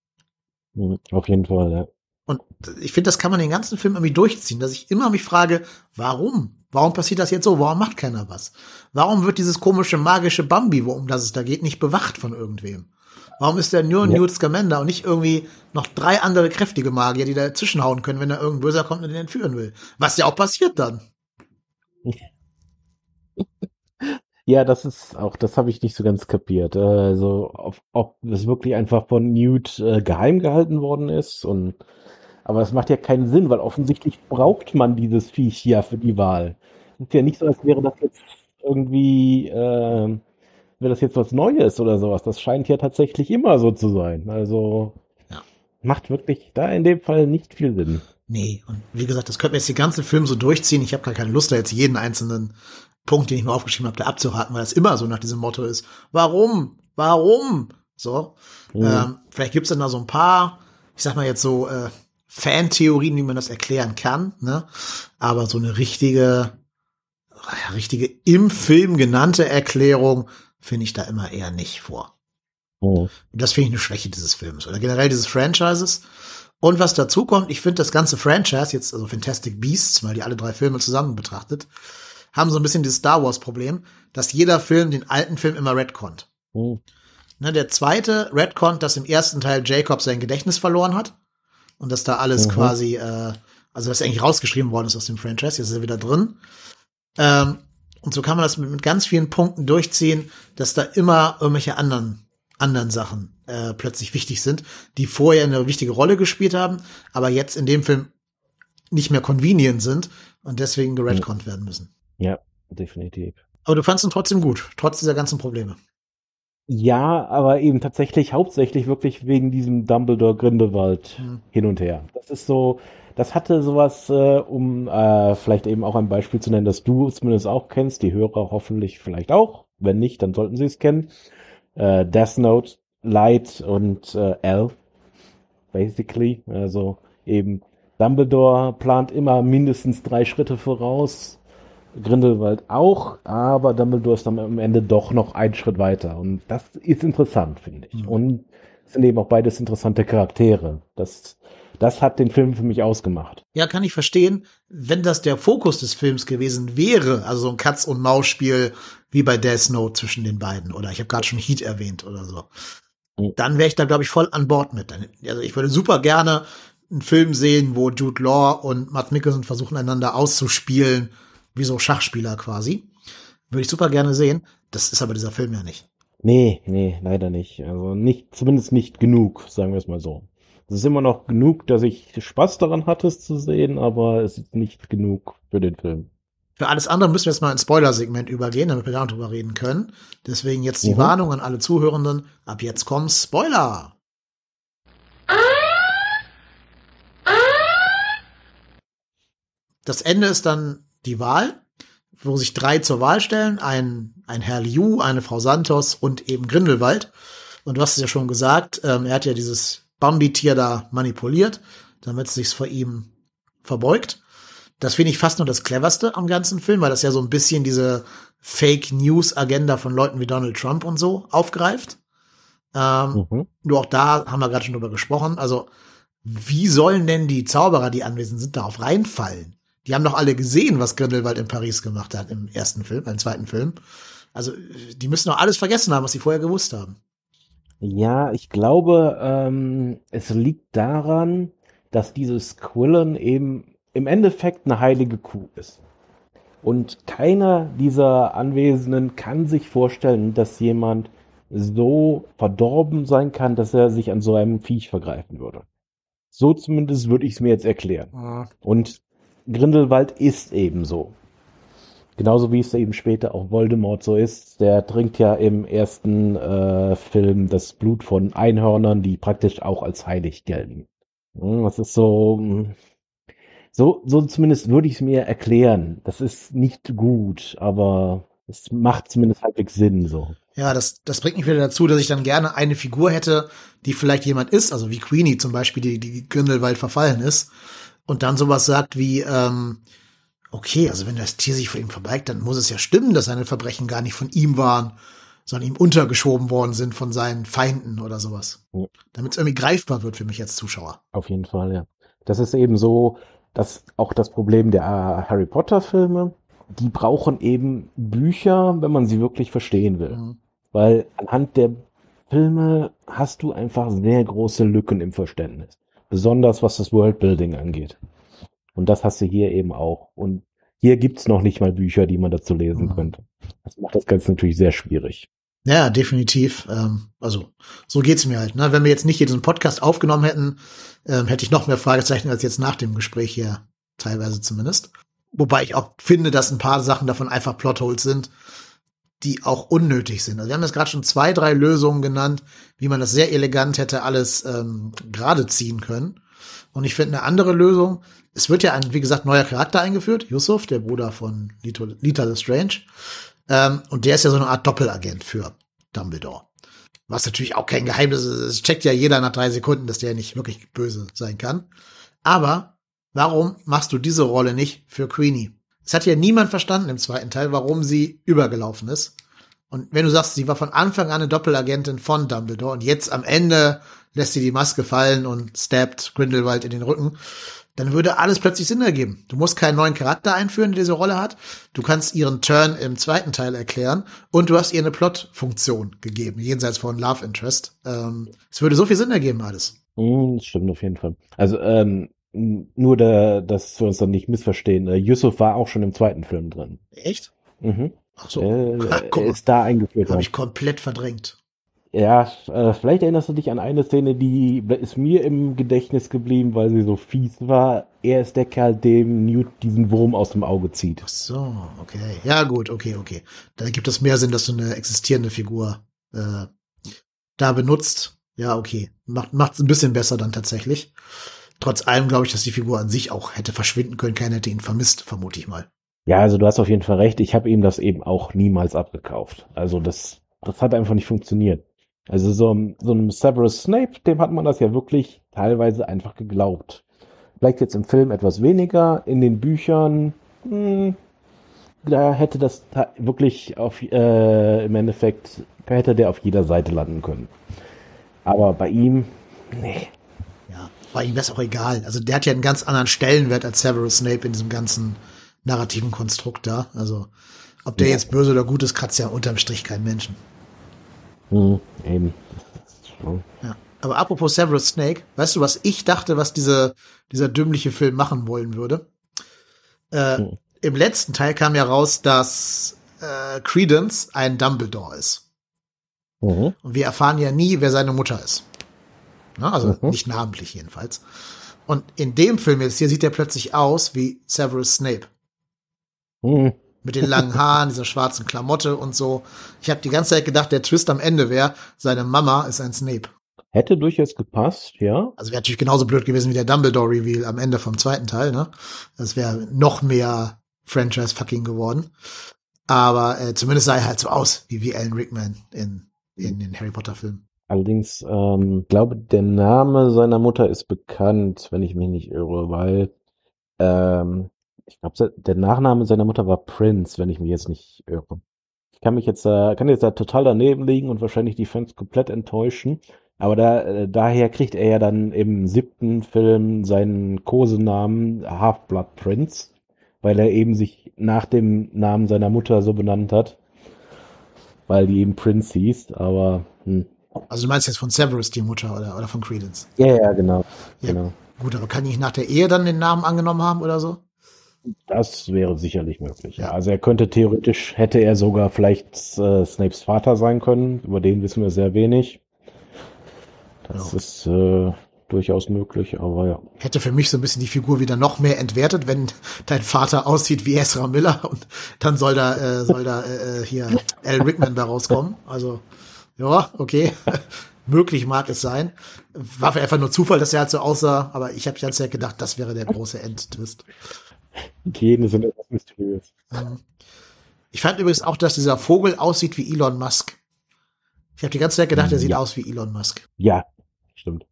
Mhm, auf jeden Fall, ja. Und ich finde, das kann man den ganzen Film irgendwie durchziehen, dass ich immer mich frage, warum? Warum passiert das jetzt so? Warum macht keiner was? Warum wird dieses komische magische Bambi, worum das es da geht, nicht bewacht von irgendwem? Warum ist der nur Ja. Newt Scamander und nicht irgendwie noch drei andere kräftige Magier, die da zwischenhauen können, wenn da irgendein Böser kommt und den entführen will? Was ja auch passiert dann. Ja, das ist auch, das habe ich nicht so ganz kapiert. Äh, Also, ob, ob das wirklich einfach von Newt äh, geheim gehalten worden ist und aber es macht ja keinen Sinn, weil offensichtlich braucht man dieses Viech ja für die Wahl. Es ist ja nicht so, als wäre das jetzt irgendwie, äh, wäre das jetzt was Neues oder sowas. Das scheint ja tatsächlich immer so zu sein. Also macht wirklich da in dem Fall nicht viel Sinn. Nee, und wie gesagt, das könnte mir jetzt den ganzen Film so durchziehen. Ich habe gar keine Lust, da jetzt jeden einzelnen Punkt, den ich mir aufgeschrieben habe, da abzuhaken, weil das immer so nach diesem Motto ist. Warum? Warum? So. Mhm. Ähm, vielleicht gibt's dann da so ein paar, ich sag mal jetzt so, äh, Fan-Theorien, wie man das erklären kann, ne? Aber so eine richtige, richtige im Film genannte Erklärung finde ich da immer eher nicht vor. Oh. Das finde ich eine Schwäche dieses Films oder generell dieses Franchises. Und was dazu kommt, ich finde das ganze Franchise, jetzt also Fantastic Beasts, weil die alle drei Filme zusammen betrachtet, haben so ein bisschen dieses Star Wars Problem, dass jeder Film den alten Film immer retconnt. Oh. Ne, der zweite retconnt, dass im ersten Teil Jacob sein Gedächtnis verloren hat und dass da alles Mhm. quasi, äh, also dass eigentlich rausgeschrieben worden ist aus dem Franchise, jetzt ist er wieder drin. Ähm, und so kann man das mit, mit ganz vielen Punkten durchziehen, dass da immer irgendwelche anderen anderen Sachen äh, plötzlich wichtig sind, die vorher eine wichtige Rolle gespielt haben, aber jetzt in dem Film nicht mehr convenient sind und deswegen geredconnt werden müssen. Ja, definitiv. Aber du fandst ihn trotzdem gut, trotz dieser ganzen Probleme. Ja, aber eben tatsächlich hauptsächlich wirklich wegen diesem Dumbledore-Grindelwald Mhm. hin und her. Das ist so, das hatte sowas, äh, um äh, vielleicht eben auch ein Beispiel zu nennen, das du zumindest auch kennst, die Hörer hoffentlich vielleicht auch. Wenn nicht, dann sollten sie es kennen. Äh, Death Note, Light und äh, L, basically. Also eben Dumbledore plant immer mindestens drei Schritte voraus. Grindelwald auch, aber Dumbledore ist dann am Ende doch noch einen Schritt weiter. Und das ist interessant, finde ich. Mhm. Und es sind eben auch beides interessante Charaktere. Das, das hat den Film für mich ausgemacht. Ja, kann ich verstehen, wenn das der Fokus des Films gewesen wäre, also so ein Katz- und Maus-Spiel wie bei Death Note zwischen den beiden oder ich habe gerade schon Heat erwähnt oder so. Mhm. Dann wäre ich da glaube ich voll an Bord mit. Also ich würde super gerne einen Film sehen, wo Jude Law und Matt Mikkelsen versuchen einander auszuspielen, wie so Schachspieler quasi. Würde ich super gerne sehen. Das ist aber dieser Film ja nicht. Nee, nee, leider nicht. Also nicht, zumindest nicht genug, sagen wir es mal so. Es ist immer noch genug, dass ich Spaß daran hatte, es zu sehen, aber es ist nicht genug für den Film. Für alles andere müssen wir jetzt mal ins Spoiler-Segment übergehen, damit wir da drüber reden können. Deswegen jetzt die Mhm. Warnung an alle Zuhörenden. Ab jetzt kommen Spoiler. Das Ende ist dann die Wahl, wo sich drei zur Wahl stellen. Ein, ein Herr Liu, eine Frau Santos und eben Grindelwald. Und du hast es ja schon gesagt, ähm, er hat ja dieses Bambi-Tier da manipuliert, damit es sich vor ihm verbeugt. Das finde ich fast nur das cleverste am ganzen Film, weil das ja so ein bisschen diese Fake News Agenda von Leuten wie Donald Trump und so aufgreift. Ähm, Mhm. Nur auch da haben wir gerade schon drüber gesprochen. Also, wie sollen denn die Zauberer, die anwesend sind, darauf reinfallen? Die haben doch alle gesehen, was Grindelwald in Paris gemacht hat im ersten Film, im zweiten Film. Also, die müssen doch alles vergessen haben, was sie vorher gewusst haben. Ja, ich glaube, ähm, es liegt daran, dass dieses Quillen eben im Endeffekt eine heilige Kuh ist. Und keiner dieser Anwesenden kann sich vorstellen, dass jemand so verdorben sein kann, dass er sich an so einem Viech vergreifen würde. So zumindest würde ich es mir jetzt erklären. Und Grindelwald ist eben so. Genauso wie es eben später auch Voldemort so ist. Der trinkt ja im ersten äh, Film das Blut von Einhörnern, die praktisch auch als heilig gelten. Hm, Das ist so, hm, so, so zumindest würde ich es mir erklären. Das ist nicht gut, aber es macht zumindest halbwegs Sinn so. Ja, das, das bringt mich wieder dazu, dass ich dann gerne eine Figur hätte, die vielleicht jemand ist, also wie Queenie zum Beispiel, die, die Grindelwald verfallen ist, und dann sowas sagt wie, ähm, okay, also wenn das Tier sich vor ihm verbeigt, dann muss es ja stimmen, dass seine Verbrechen gar nicht von ihm waren, sondern ihm untergeschoben worden sind von seinen Feinden oder sowas. Ja. Damit es irgendwie greifbar wird für mich als Zuschauer. Auf jeden Fall, ja. Das ist eben so, dass auch das Problem der äh, Harry Potter Filme die brauchen eben Bücher, wenn man sie wirklich verstehen will. Mhm. Weil anhand der Filme hast du einfach sehr große Lücken im Verständnis. Besonders was das Worldbuilding angeht. Und das hast du hier eben auch. Und hier gibt's noch nicht mal Bücher, die man dazu lesen Mhm. könnte. Das macht das Ganze natürlich sehr schwierig. Ja, definitiv. Ähm, also so geht's mir halt. Ne? Wenn wir jetzt nicht hier diesen Podcast aufgenommen hätten, ähm, hätte ich noch mehr Fragezeichen als jetzt nach dem Gespräch hier, teilweise zumindest. Wobei ich auch finde, dass ein paar Sachen davon einfach Plotholes sind, die auch unnötig sind. Also wir haben jetzt gerade schon zwei, drei Lösungen genannt, wie man das sehr elegant hätte alles ähm, gerade ziehen können. Und ich finde eine andere Lösung, es wird ja ein, wie gesagt, neuer Charakter eingeführt, Yusuf, der Bruder von Lito, Lita Lestrange. Ähm, und der ist ja so eine Art Doppelagent für Dumbledore. Was natürlich auch kein Geheimnis ist. Es checkt ja jeder nach drei Sekunden, dass der nicht wirklich böse sein kann. Aber warum machst du diese Rolle nicht für Queenie? Es hat ja niemand verstanden im zweiten Teil, warum sie übergelaufen ist. Und wenn du sagst, sie war von Anfang an eine Doppelagentin von Dumbledore und jetzt am Ende lässt sie die Maske fallen und stabbt Grindelwald in den Rücken, dann würde alles plötzlich Sinn ergeben. Du musst keinen neuen Charakter einführen, der diese Rolle hat. Du kannst ihren Turn im zweiten Teil erklären und du hast ihr eine Plot-Funktion gegeben, jenseits von Love Interest. Ähm, es würde so viel Sinn ergeben, alles. Mm, stimmt auf jeden Fall. Also, ähm, nur da, dass wir uns dann nicht missverstehen. Äh, Yusuf war auch schon im zweiten Film drin. Echt? Mhm. Ach so. Äh, Guck er mal, ist da eingeführt habe ich komplett verdrängt. Ja, äh, vielleicht erinnerst du dich an eine Szene, die ist mir im Gedächtnis geblieben, weil sie so fies war. Er ist der Kerl, dem Newt diesen Wurm aus dem Auge zieht. Ach so, okay. Ja, gut, okay, okay. Da gibt es mehr Sinn, dass du eine existierende Figur äh, da benutzt. Ja, okay. Macht macht's ein bisschen besser dann tatsächlich. Trotz allem glaube ich, dass die Figur an sich auch hätte verschwinden können. Keiner hätte ihn vermisst, vermute ich mal. Ja, also du hast auf jeden Fall recht. Ich habe ihm das eben auch niemals abgekauft. Also das, das hat einfach nicht funktioniert. Also so, so einem Severus Snape, dem hat man das ja wirklich teilweise einfach geglaubt. Vielleicht jetzt im Film etwas weniger, in den Büchern, hm, da hätte das wirklich auf, äh, im Endeffekt, da hätte der auf jeder Seite landen können. Aber bei ihm, nee. War ihm das auch egal. Also der hat ja einen ganz anderen Stellenwert als Severus Snape in diesem ganzen narrativen Konstrukt da. Also ob der Ja. jetzt böse oder gut ist, kratzt ja unterm Strich keinen Menschen. Hm, eben. Ja. Aber apropos Severus Snake, weißt du, was ich dachte, was diese, dieser dümmliche Film machen wollen würde? Äh, Hm. Im letzten Teil kam ja raus, dass äh, Credence ein Dumbledore ist. Mhm. Und wir erfahren ja nie, wer seine Mutter ist. Na, also Mhm. nicht namentlich jedenfalls. Und in dem Film jetzt hier sieht er plötzlich aus wie Severus Snape. Hm. Mit den langen Haaren, dieser schwarzen Klamotte und so. Ich habe die ganze Zeit gedacht, der Twist am Ende wäre, seine Mama ist ein Snape. Hätte durchaus gepasst, ja. Also wäre natürlich genauso blöd gewesen wie der Dumbledore-Reveal am Ende vom zweiten Teil, ne? Das wäre noch mehr Franchise-Fucking geworden. Aber äh, zumindest sah er halt so aus, wie, wie Alan Rickman in, in den Harry Potter-Filmen. Allerdings, ähm, glaube, der Name seiner Mutter ist bekannt, wenn ich mich nicht irre, weil ähm, ich glaube, der Nachname seiner Mutter war Prince, wenn ich mich jetzt nicht irre. Ich kann mich jetzt da, kann jetzt da total daneben liegen und wahrscheinlich die Fans komplett enttäuschen. Aber da, äh, daher kriegt er ja dann im siebten Film seinen Kosenamen Half-Blood Prince, weil er eben sich nach dem Namen seiner Mutter so benannt hat, weil die eben Prince hieß. Aber hm. Also du meinst jetzt von Severus die Mutter oder, oder von Credence? Ja, ja, genau. Ja. genau. Gut, aber kann ich nach der Ehe dann den Namen angenommen haben oder so? Das wäre sicherlich möglich. Ja. Also er könnte theoretisch, hätte er sogar vielleicht äh, Snapes Vater sein können. Über den wissen wir sehr wenig. Das Ja. ist äh, durchaus möglich, aber ja. Hätte für mich so ein bisschen die Figur wieder noch mehr entwertet, wenn dein Vater aussieht wie Ezra Miller und dann soll da, äh, soll da äh, äh, hier Al Rickman da rauskommen. Also, ja, okay. Möglich mag es sein. War einfach nur Zufall, dass er halt so aussah, aber ich habe die ganze Zeit gedacht, das wäre der große Endtwist. Gene sind etwas mysteriös. Ich fand übrigens auch, dass dieser Vogel aussieht wie Elon Musk. Ich habe die ganze Zeit gedacht, er sieht Ja. aus wie Elon Musk. Ja, stimmt.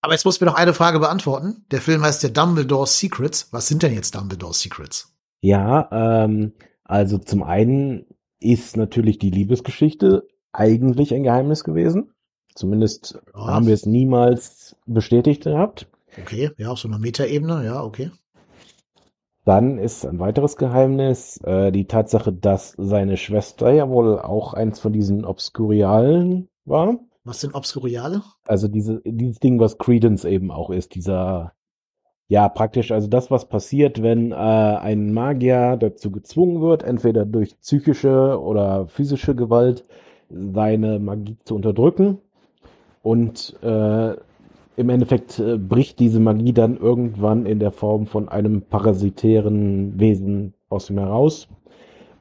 Aber jetzt muss mir noch eine Frage beantworten. Der Film heißt ja Dumbledore Secrets. Was sind denn jetzt Dumbledore Secrets? Ja, ähm, also zum einen ist natürlich die Liebesgeschichte eigentlich ein Geheimnis gewesen. Zumindest Ja. haben wir es niemals bestätigt gehabt. Okay, ja, auf so einer Metaebene, ja, okay. Dann ist ein weiteres Geheimnis äh, die Tatsache, dass seine Schwester ja wohl auch eins von diesen Obskurialen war. Was sind Obskuriale? Also diese, dieses Ding, was Credence eben auch ist, dieser, ja, praktisch, also das, was passiert, wenn äh, ein Magier dazu gezwungen wird, entweder durch psychische oder physische Gewalt seine Magie zu unterdrücken und äh, im Endeffekt äh, bricht diese Magie dann irgendwann in der Form von einem parasitären Wesen aus ihm heraus,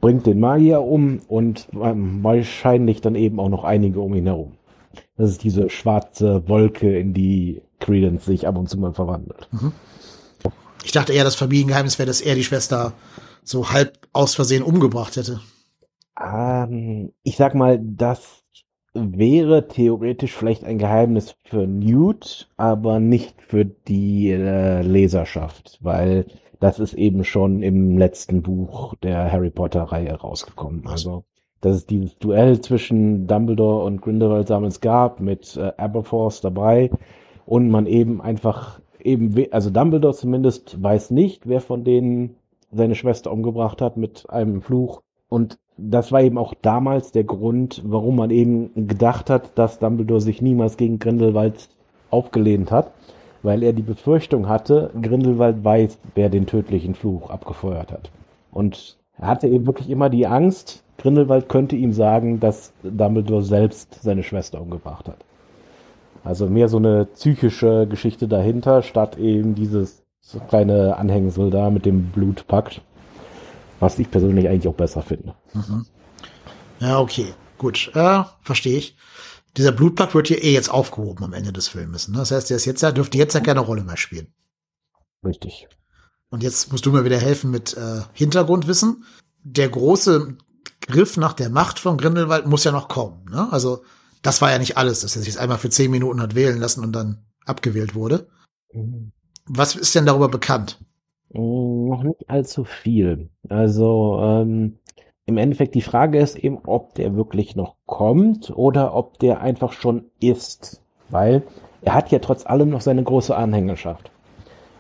bringt den Magier um und ähm, wahrscheinlich dann eben auch noch einige um ihn herum. Das ist diese schwarze Wolke, in die Credence sich ab und zu mal verwandelt. Mhm. Ich dachte eher, das Familiengeheimnis wäre, dass er die Schwester so halb aus Versehen umgebracht hätte. Ähm, ich sag mal, das wäre theoretisch vielleicht ein Geheimnis für Newt, aber nicht für die äh, Leserschaft, weil das ist eben schon im letzten Buch der Harry Potter Reihe rausgekommen. Also, dass es dieses Duell zwischen Dumbledore und Grindelwald damals gab mit äh, Aberforth dabei und man eben einfach eben, also Dumbledore zumindest weiß nicht, wer von denen seine Schwester umgebracht hat mit einem Fluch und das war eben auch damals der Grund, warum man eben gedacht hat, dass Dumbledore sich niemals gegen Grindelwald aufgelehnt hat, weil er die Befürchtung hatte, Grindelwald weiß, wer den tödlichen Fluch abgefeuert hat. Und er hatte eben wirklich immer die Angst, Grindelwald könnte ihm sagen, dass Dumbledore selbst seine Schwester umgebracht hat. Also mehr so eine psychische Geschichte dahinter, statt eben dieses kleine Anhängsel da mit dem Blutpakt. Was ich persönlich eigentlich auch besser finde. Mhm. Ja, okay. Gut. Äh, verstehe ich. Dieser Blutplug wird hier eh jetzt aufgehoben am Ende des Filmes. Ne? Das heißt, der ist jetzt, dürfte jetzt ja keine Rolle mehr spielen. Richtig. Und jetzt musst du mir wieder helfen mit äh, Hintergrundwissen. Der große Griff nach der Macht von Grindelwald muss ja noch kommen. Ne? Also das war ja nicht alles, dass er sich einmal für zehn Minuten hat wählen lassen und dann abgewählt wurde. Mhm. Was ist denn darüber bekannt? Mm, noch nicht allzu viel. Also ähm, im Endeffekt die Frage ist eben, ob der wirklich noch kommt oder ob der einfach schon ist. Weil er hat ja trotz allem noch seine große Anhängerschaft.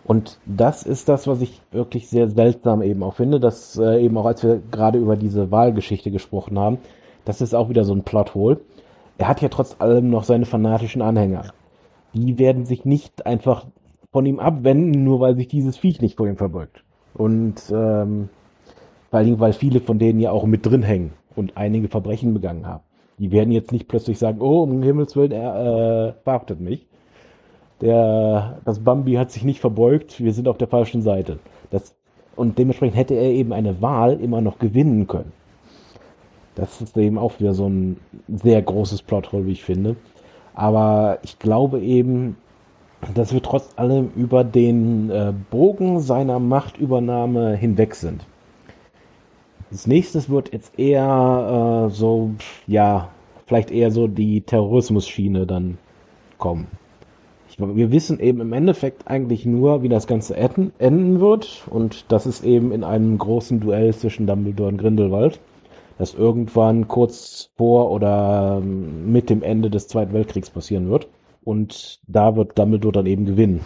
Und das ist das, was ich wirklich sehr seltsam eben auch finde, dass äh, eben auch als wir gerade über diese Wahlgeschichte gesprochen haben, das ist auch wieder so ein Plothole. Er hat ja trotz allem noch seine fanatischen Anhänger. Die werden sich nicht einfach von ihm abwenden, nur weil sich dieses Viech nicht vor ihm verbeugt. Und ähm, vor allen Dingen, weil viele von denen ja auch mit drin hängen und einige Verbrechen begangen haben. Die werden jetzt nicht plötzlich sagen, oh, um Himmels Willen, er äh, verhaftet mich. Der, das Bambi hat sich nicht verbeugt, wir sind auf der falschen Seite. Das, und dementsprechend hätte er eben eine Wahl immer noch gewinnen können. Das ist eben auch wieder so ein sehr großes Plothole, wie ich finde. Aber ich glaube eben, dass wir trotz allem über den äh, Bogen seiner Machtübernahme hinweg sind. Das nächste wird jetzt eher äh, so, ja, vielleicht eher so die Terrorismus-Schiene dann kommen. Ich, wir wissen eben im Endeffekt eigentlich nur, wie das Ganze enden, enden wird. Und das ist eben in einem großen Duell zwischen Dumbledore und Grindelwald, das irgendwann kurz vor oder ähm, mit dem Ende des Zweiten Weltkriegs passieren wird. Und da wird Dumbledore dann eben gewinnen.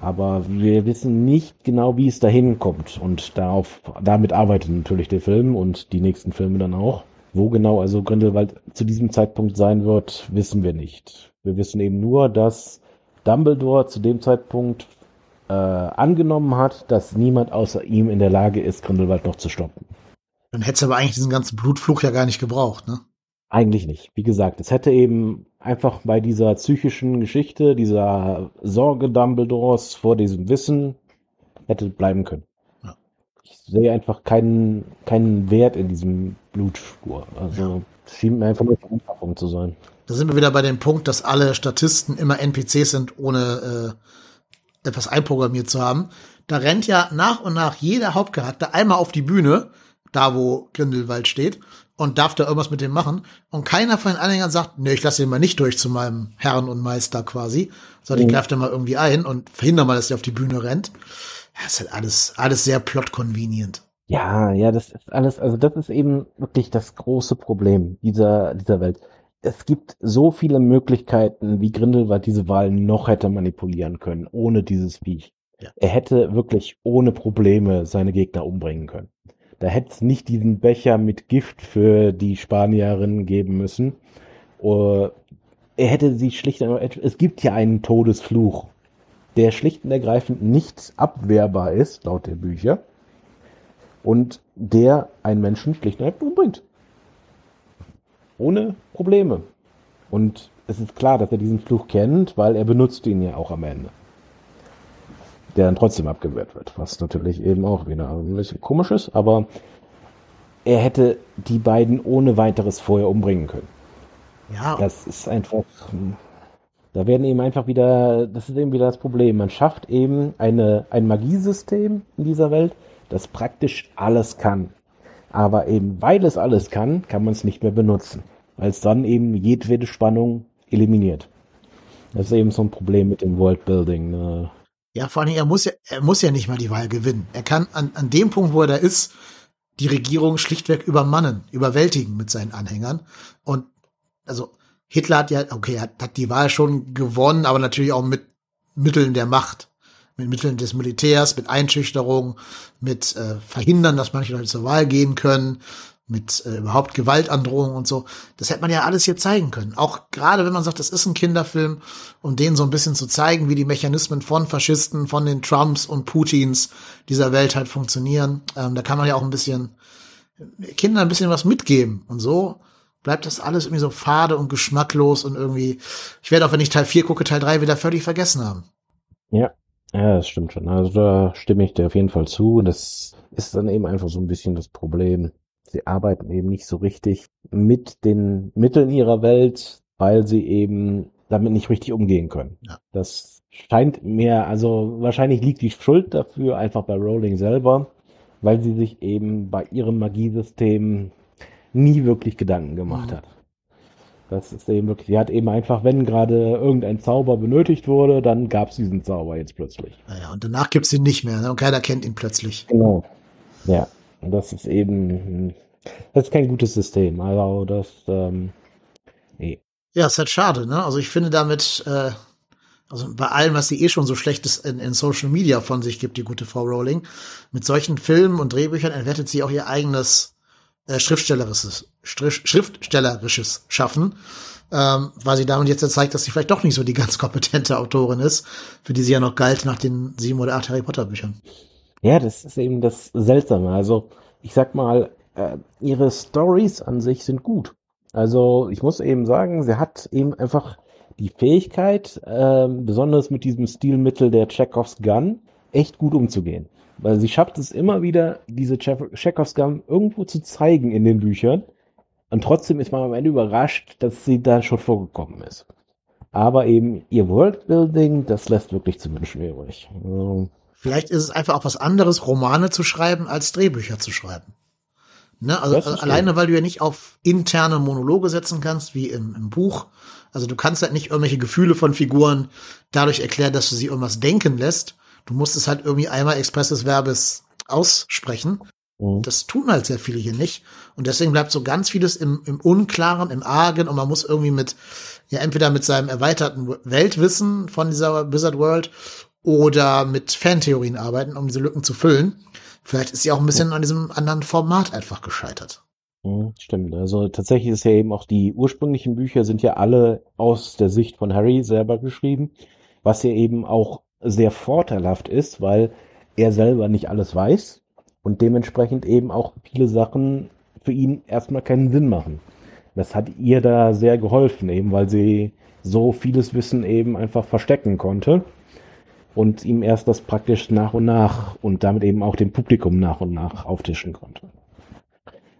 Aber wir wissen nicht genau, wie es dahin kommt. Und darauf, damit arbeitet natürlich der Film und die nächsten Filme dann auch. Wo genau also Grindelwald zu diesem Zeitpunkt sein wird, wissen wir nicht. Wir wissen eben nur, dass Dumbledore zu dem Zeitpunkt äh, angenommen hat, dass niemand außer ihm in der Lage ist, Grindelwald noch zu stoppen. Dann hätte es aber eigentlich diesen ganzen Blutfluch ja gar nicht gebraucht, ne? Eigentlich nicht. Wie gesagt, es hätte eben einfach bei dieser psychischen Geschichte, dieser Sorge Dumbledores vor diesem Wissen, hätte bleiben können. Ja. Ich sehe einfach keinen, keinen Wert in diesem Blutspur. Also ja. schien mir einfach nur Verunfallung zu sein. Da sind wir wieder bei dem Punkt, dass alle Statisten immer NPCs sind, ohne äh, etwas einprogrammiert zu haben. Da rennt ja nach und nach jeder Hauptcharakter einmal auf die Bühne, da wo Grindelwald steht, und darf da irgendwas mit dem machen. Und keiner von den Anhängern sagt, nee, ich lasse ihn mal nicht durch zu meinem Herrn und Meister quasi, sondern mhm. ich greife da mal irgendwie ein und verhindere mal, dass er auf die Bühne rennt. Das ist halt alles, alles sehr plot-convenient. Ja, ja, das ist alles, also das ist eben wirklich das große Problem dieser, dieser Welt. Es gibt so viele Möglichkeiten, wie Grindelwald diese Wahl noch hätte manipulieren können, ohne dieses Viech. Ja. Er hätte wirklich ohne Probleme seine Gegner umbringen können. Da hätte es nicht diesen Becher mit Gift für die Spanierinnen geben müssen. Uh, er hätte sie schlicht und es gibt ja einen Todesfluch, der schlicht und ergreifend nicht abwehrbar ist, laut der Bücher, und der einen Menschen schlicht und ergreifend umbringt. Ohne Probleme. Und es ist klar, dass er diesen Fluch kennt, weil er benutzt ihn ja auch am Ende. Der dann trotzdem abgewehrt wird, was natürlich eben auch wieder ein bisschen komisch ist, aber er hätte die beiden ohne weiteres vorher umbringen können. Ja. Das ist einfach, da werden eben einfach wieder, das ist eben wieder das Problem. Man schafft eben eine, ein Magiesystem in dieser Welt, das praktisch alles kann. Aber eben weil es alles kann, kann man es nicht mehr benutzen. Weil es dann eben jedwede Spannung eliminiert. Das ist eben so ein Problem mit dem Worldbuilding. Ne? Ja, vor allem, er muss ja, er muss ja nicht mal die Wahl gewinnen. Er kann an, an dem Punkt, wo er da ist, die Regierung schlichtweg übermannen, überwältigen mit seinen Anhängern. Und also Hitler hat ja, okay, hat, hat die Wahl schon gewonnen, aber natürlich auch mit Mitteln der Macht, mit Mitteln des Militärs, mit Einschüchterung, mit äh, Verhindern, dass manche Leute zur Wahl gehen können, mit äh, überhaupt Gewaltandrohung und so. Das hätte man ja alles hier zeigen können. Auch gerade wenn man sagt, das ist ein Kinderfilm, um denen so ein bisschen zu zeigen, wie die Mechanismen von Faschisten, von den Trumps und Putins dieser Welt halt funktionieren. Ähm, da kann man ja auch ein bisschen Kindern ein bisschen was mitgeben. Und so bleibt das alles irgendwie so fade und geschmacklos und irgendwie, ich werde auch, wenn ich Teil 4 gucke, Teil 3 wieder völlig vergessen haben. Ja, ja, das stimmt schon. Also da stimme ich dir auf jeden Fall zu. Das ist dann eben einfach so ein bisschen das Problem. Sie arbeiten eben nicht so richtig mit den Mitteln ihrer Welt, weil sie eben damit nicht richtig umgehen können. Ja. Das scheint mir, also wahrscheinlich liegt die Schuld dafür einfach bei Rowling selber, weil sie sich eben bei ihrem Magiesystem nie wirklich Gedanken gemacht mhm. hat. Das ist eben wirklich, sie hat eben einfach, wenn gerade irgendein Zauber benötigt wurde, dann gab es diesen Zauber jetzt plötzlich. Naja, und danach gibt es ihn nicht mehr ne? und keiner kennt ihn plötzlich. Genau. Ja, das ist eben, das ist kein gutes System. Also das, ähm, nee. Ja, ist halt schade, ne? Also ich finde damit, äh, also bei allem, was sie eh schon so schlechtes in, in Social Media von sich gibt, die gute Frau Rowling, mit solchen Filmen und Drehbüchern entwertet sie auch ihr eigenes äh, Schriftstellerisches, Schriftstellerisches schaffen, ähm, weil sie damit jetzt zeigt, dass sie vielleicht doch nicht so die ganz kompetente Autorin ist, für die sie ja noch galt nach den sieben oder acht Harry Potter Büchern. Ja, das ist eben das Seltsame. Also ich sag mal, äh, ihre Stories an sich sind gut. Also ich muss eben sagen, sie hat eben einfach die Fähigkeit, äh, besonders mit diesem Stilmittel der Chekhovs Gun, echt gut umzugehen. Weil sie schafft es immer wieder, diese Chekhovs-Gun irgendwo zu zeigen in den Büchern. Und trotzdem ist man am Ende überrascht, dass sie da schon vorgekommen ist. Aber eben ihr Worldbuilding, das lässt wirklich zu wünschen übrig. Also, Vielleicht ist es einfach auch was anderes, Romane zu schreiben, als Drehbücher zu schreiben. Ne? Also, also alleine, weil du ja nicht auf interne Monologe setzen kannst, wie im, im Buch. Also du kannst halt nicht irgendwelche Gefühle von Figuren dadurch erklären, dass du sie irgendwas denken lässt, Du musst es halt irgendwie einmal expresses Verbes aussprechen. Mhm. Das tun halt sehr viele hier nicht. Und deswegen bleibt so ganz vieles im, im Unklaren, im Argen und man muss irgendwie mit, ja, entweder mit seinem erweiterten Weltwissen von dieser Wizard World oder mit Fantheorien arbeiten, um diese Lücken zu füllen. Vielleicht ist sie auch ein bisschen an diesem anderen Format einfach gescheitert. Stimmt. Also tatsächlich ist ja eben auch die ursprünglichen Bücher sind ja alle aus der Sicht von Harry selber geschrieben, was ja eben auch sehr vorteilhaft ist, weil er selber nicht alles weiß und dementsprechend eben auch viele Sachen für ihn erstmal keinen Sinn machen. Das hat ihr da sehr geholfen, eben weil sie so vieles Wissen eben einfach verstecken konnte und ihm erst das praktisch nach und nach und damit eben auch dem Publikum nach und nach auftischen konnte.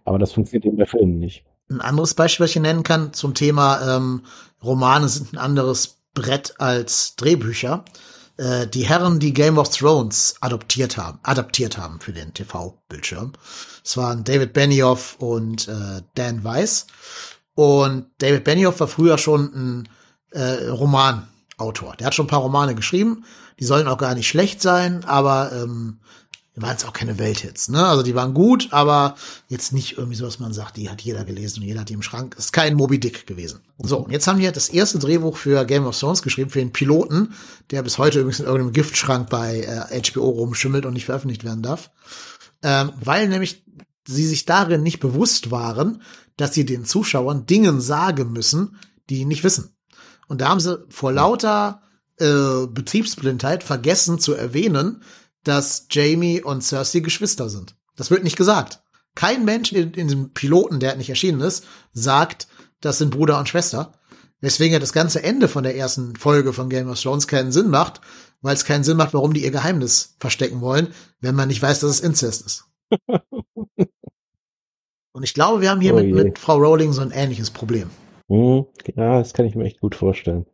Aber das funktioniert eben bei Filmen nicht. Ein anderes Beispiel, was ich nennen kann zum Thema ähm, Romane sind ein anderes Brett als Drehbücher äh, die Herren, die Game of Thrones adoptiert haben, adaptiert haben für den TV-Bildschirm. Es waren David Benioff und äh, Dan Weiss. Und David Benioff war früher schon ein äh, Romanautor. Der hat schon ein paar Romane geschrieben. Die sollen auch gar nicht schlecht sein, aber ähm, waren es auch keine Welthits, ne? Also die waren gut, aber jetzt nicht irgendwie so, dass man sagt, die hat jeder gelesen und jeder hat die im Schrank. Ist kein Moby Dick gewesen. So, und jetzt haben die das erste Drehbuch für Game of Thrones geschrieben, für den Piloten, der bis heute übrigens in irgendeinem Giftschrank bei äh, HBO rumschimmelt und nicht veröffentlicht werden darf. Ähm, weil nämlich sie sich darin nicht bewusst waren, dass sie den Zuschauern Dingen sagen müssen, die nicht wissen. Und da haben sie vor lauter äh, Betriebsblindheit vergessen zu erwähnen, dass Jamie und Cersei Geschwister sind. Das wird nicht gesagt. Kein Mensch in, in dem Piloten, der nicht erschienen ist, sagt, das sind Bruder und Schwester. Weswegen ja das ganze Ende von der ersten Folge von Game of Thrones keinen Sinn macht, weil es keinen Sinn macht, warum die ihr Geheimnis verstecken wollen, wenn man nicht weiß, dass es Inzest ist. und ich glaube, wir haben hier oh mit, mit, Frau Rowling so ein ähnliches Problem. Hm, ja, das kann ich mir echt gut vorstellen.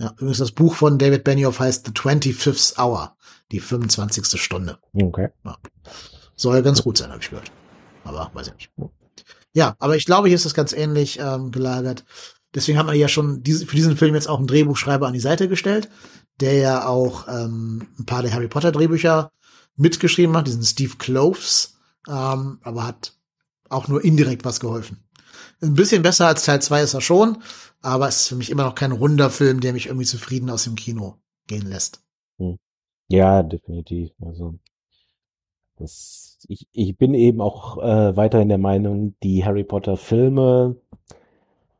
Ja, übrigens das Buch von David Benioff heißt The 25th Hour, die 25. Stunde. Okay. Ja. Soll ganz gut sein, habe ich gehört. Aber weiß ich nicht. Ja, aber ich glaube, hier ist das ganz ähnlich ähm, gelagert. Deswegen hat man ja schon diese, für diesen Film jetzt auch einen Drehbuchschreiber an die Seite gestellt, der ja auch ähm, ein paar der Harry Potter Drehbücher mitgeschrieben hat, diesen Steve Cloves, ähm, aber hat auch nur indirekt was geholfen. Ein bisschen besser als Teil 2 ist er schon, aber es ist für mich immer noch kein runder Film, der mich irgendwie zufrieden aus dem Kino gehen lässt. Hm. Ja, definitiv. Also das, ich, ich bin eben auch äh, weiterhin der Meinung, die Harry Potter Filme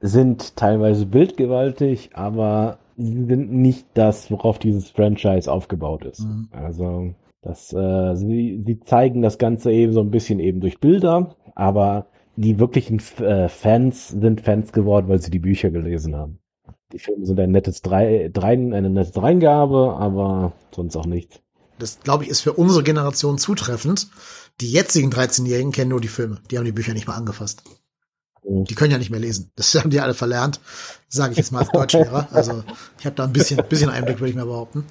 sind teilweise bildgewaltig, aber sie sind nicht das, worauf dieses Franchise aufgebaut ist. Mhm. Also das, äh, sie, sie zeigen das Ganze eben so ein bisschen eben durch Bilder, aber die wirklichen äh, Fans sind Fans geworden, weil sie die Bücher gelesen haben. Die Filme sind ein nettes Drei, Drein, eine nette Dreingabe, aber sonst auch nichts. Das, glaube ich, ist für unsere Generation zutreffend. Die jetzigen 13-Jährigen kennen nur die Filme. Die haben die Bücher nicht mal angefasst. Mhm. Die können ja nicht mehr lesen. Das haben die alle verlernt, sage ich jetzt mal als Deutschlehrer. Also ich habe da ein bisschen, bisschen Einblick, würde ich mal behaupten.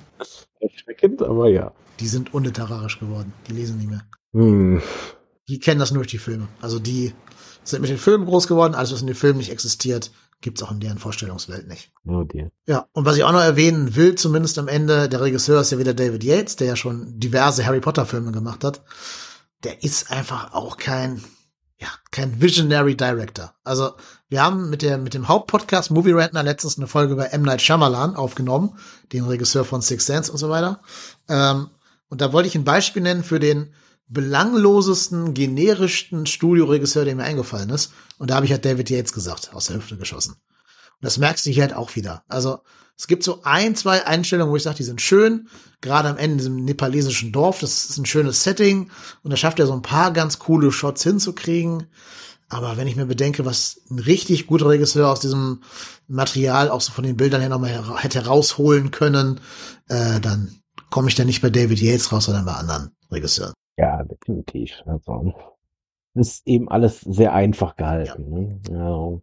Erschreckend, aber ja. Die sind unliterarisch geworden. Die lesen nicht mehr. Hm. Die kennen das nur durch die Filme. Also die sind mit den Filmen groß geworden. Alles, was in den Filmen nicht existiert, gibt's auch in deren Vorstellungswelt nicht. Oh dear. Ja, und was ich auch noch erwähnen will, zumindest am Ende, der Regisseur ist ja wieder David Yates, der ja schon diverse Harry Potter Filme gemacht hat. Der ist einfach auch kein, ja, kein Visionary Director. Also, wir haben mit der, mit dem Hauptpodcast Movie Rantner letztens eine Folge über M. Night Shyamalan aufgenommen, den Regisseur von Six Sense und so weiter. Ähm, und da wollte ich ein Beispiel nennen für den belanglosesten, generischsten Studioregisseur, der mir eingefallen ist. Und da habe ich halt David Yates gesagt, aus der Hüfte geschossen. Und das merkst du hier halt auch wieder. Also es gibt so ein, zwei Einstellungen, wo ich sage, die sind schön. Gerade am Ende in diesem nepalesischen Dorf, das ist ein schönes Setting. Und da schafft er so ein paar ganz coole Shots hinzukriegen. Aber wenn ich mir bedenke, was ein richtig guter Regisseur aus diesem Material auch so von den Bildern her nochmal hätte rausholen können, äh, dann komme ich da nicht bei David Yates raus, sondern bei anderen Regisseuren. Ja, definitiv. Also, ist eben alles sehr einfach gehalten. Ja. Ne? Ja.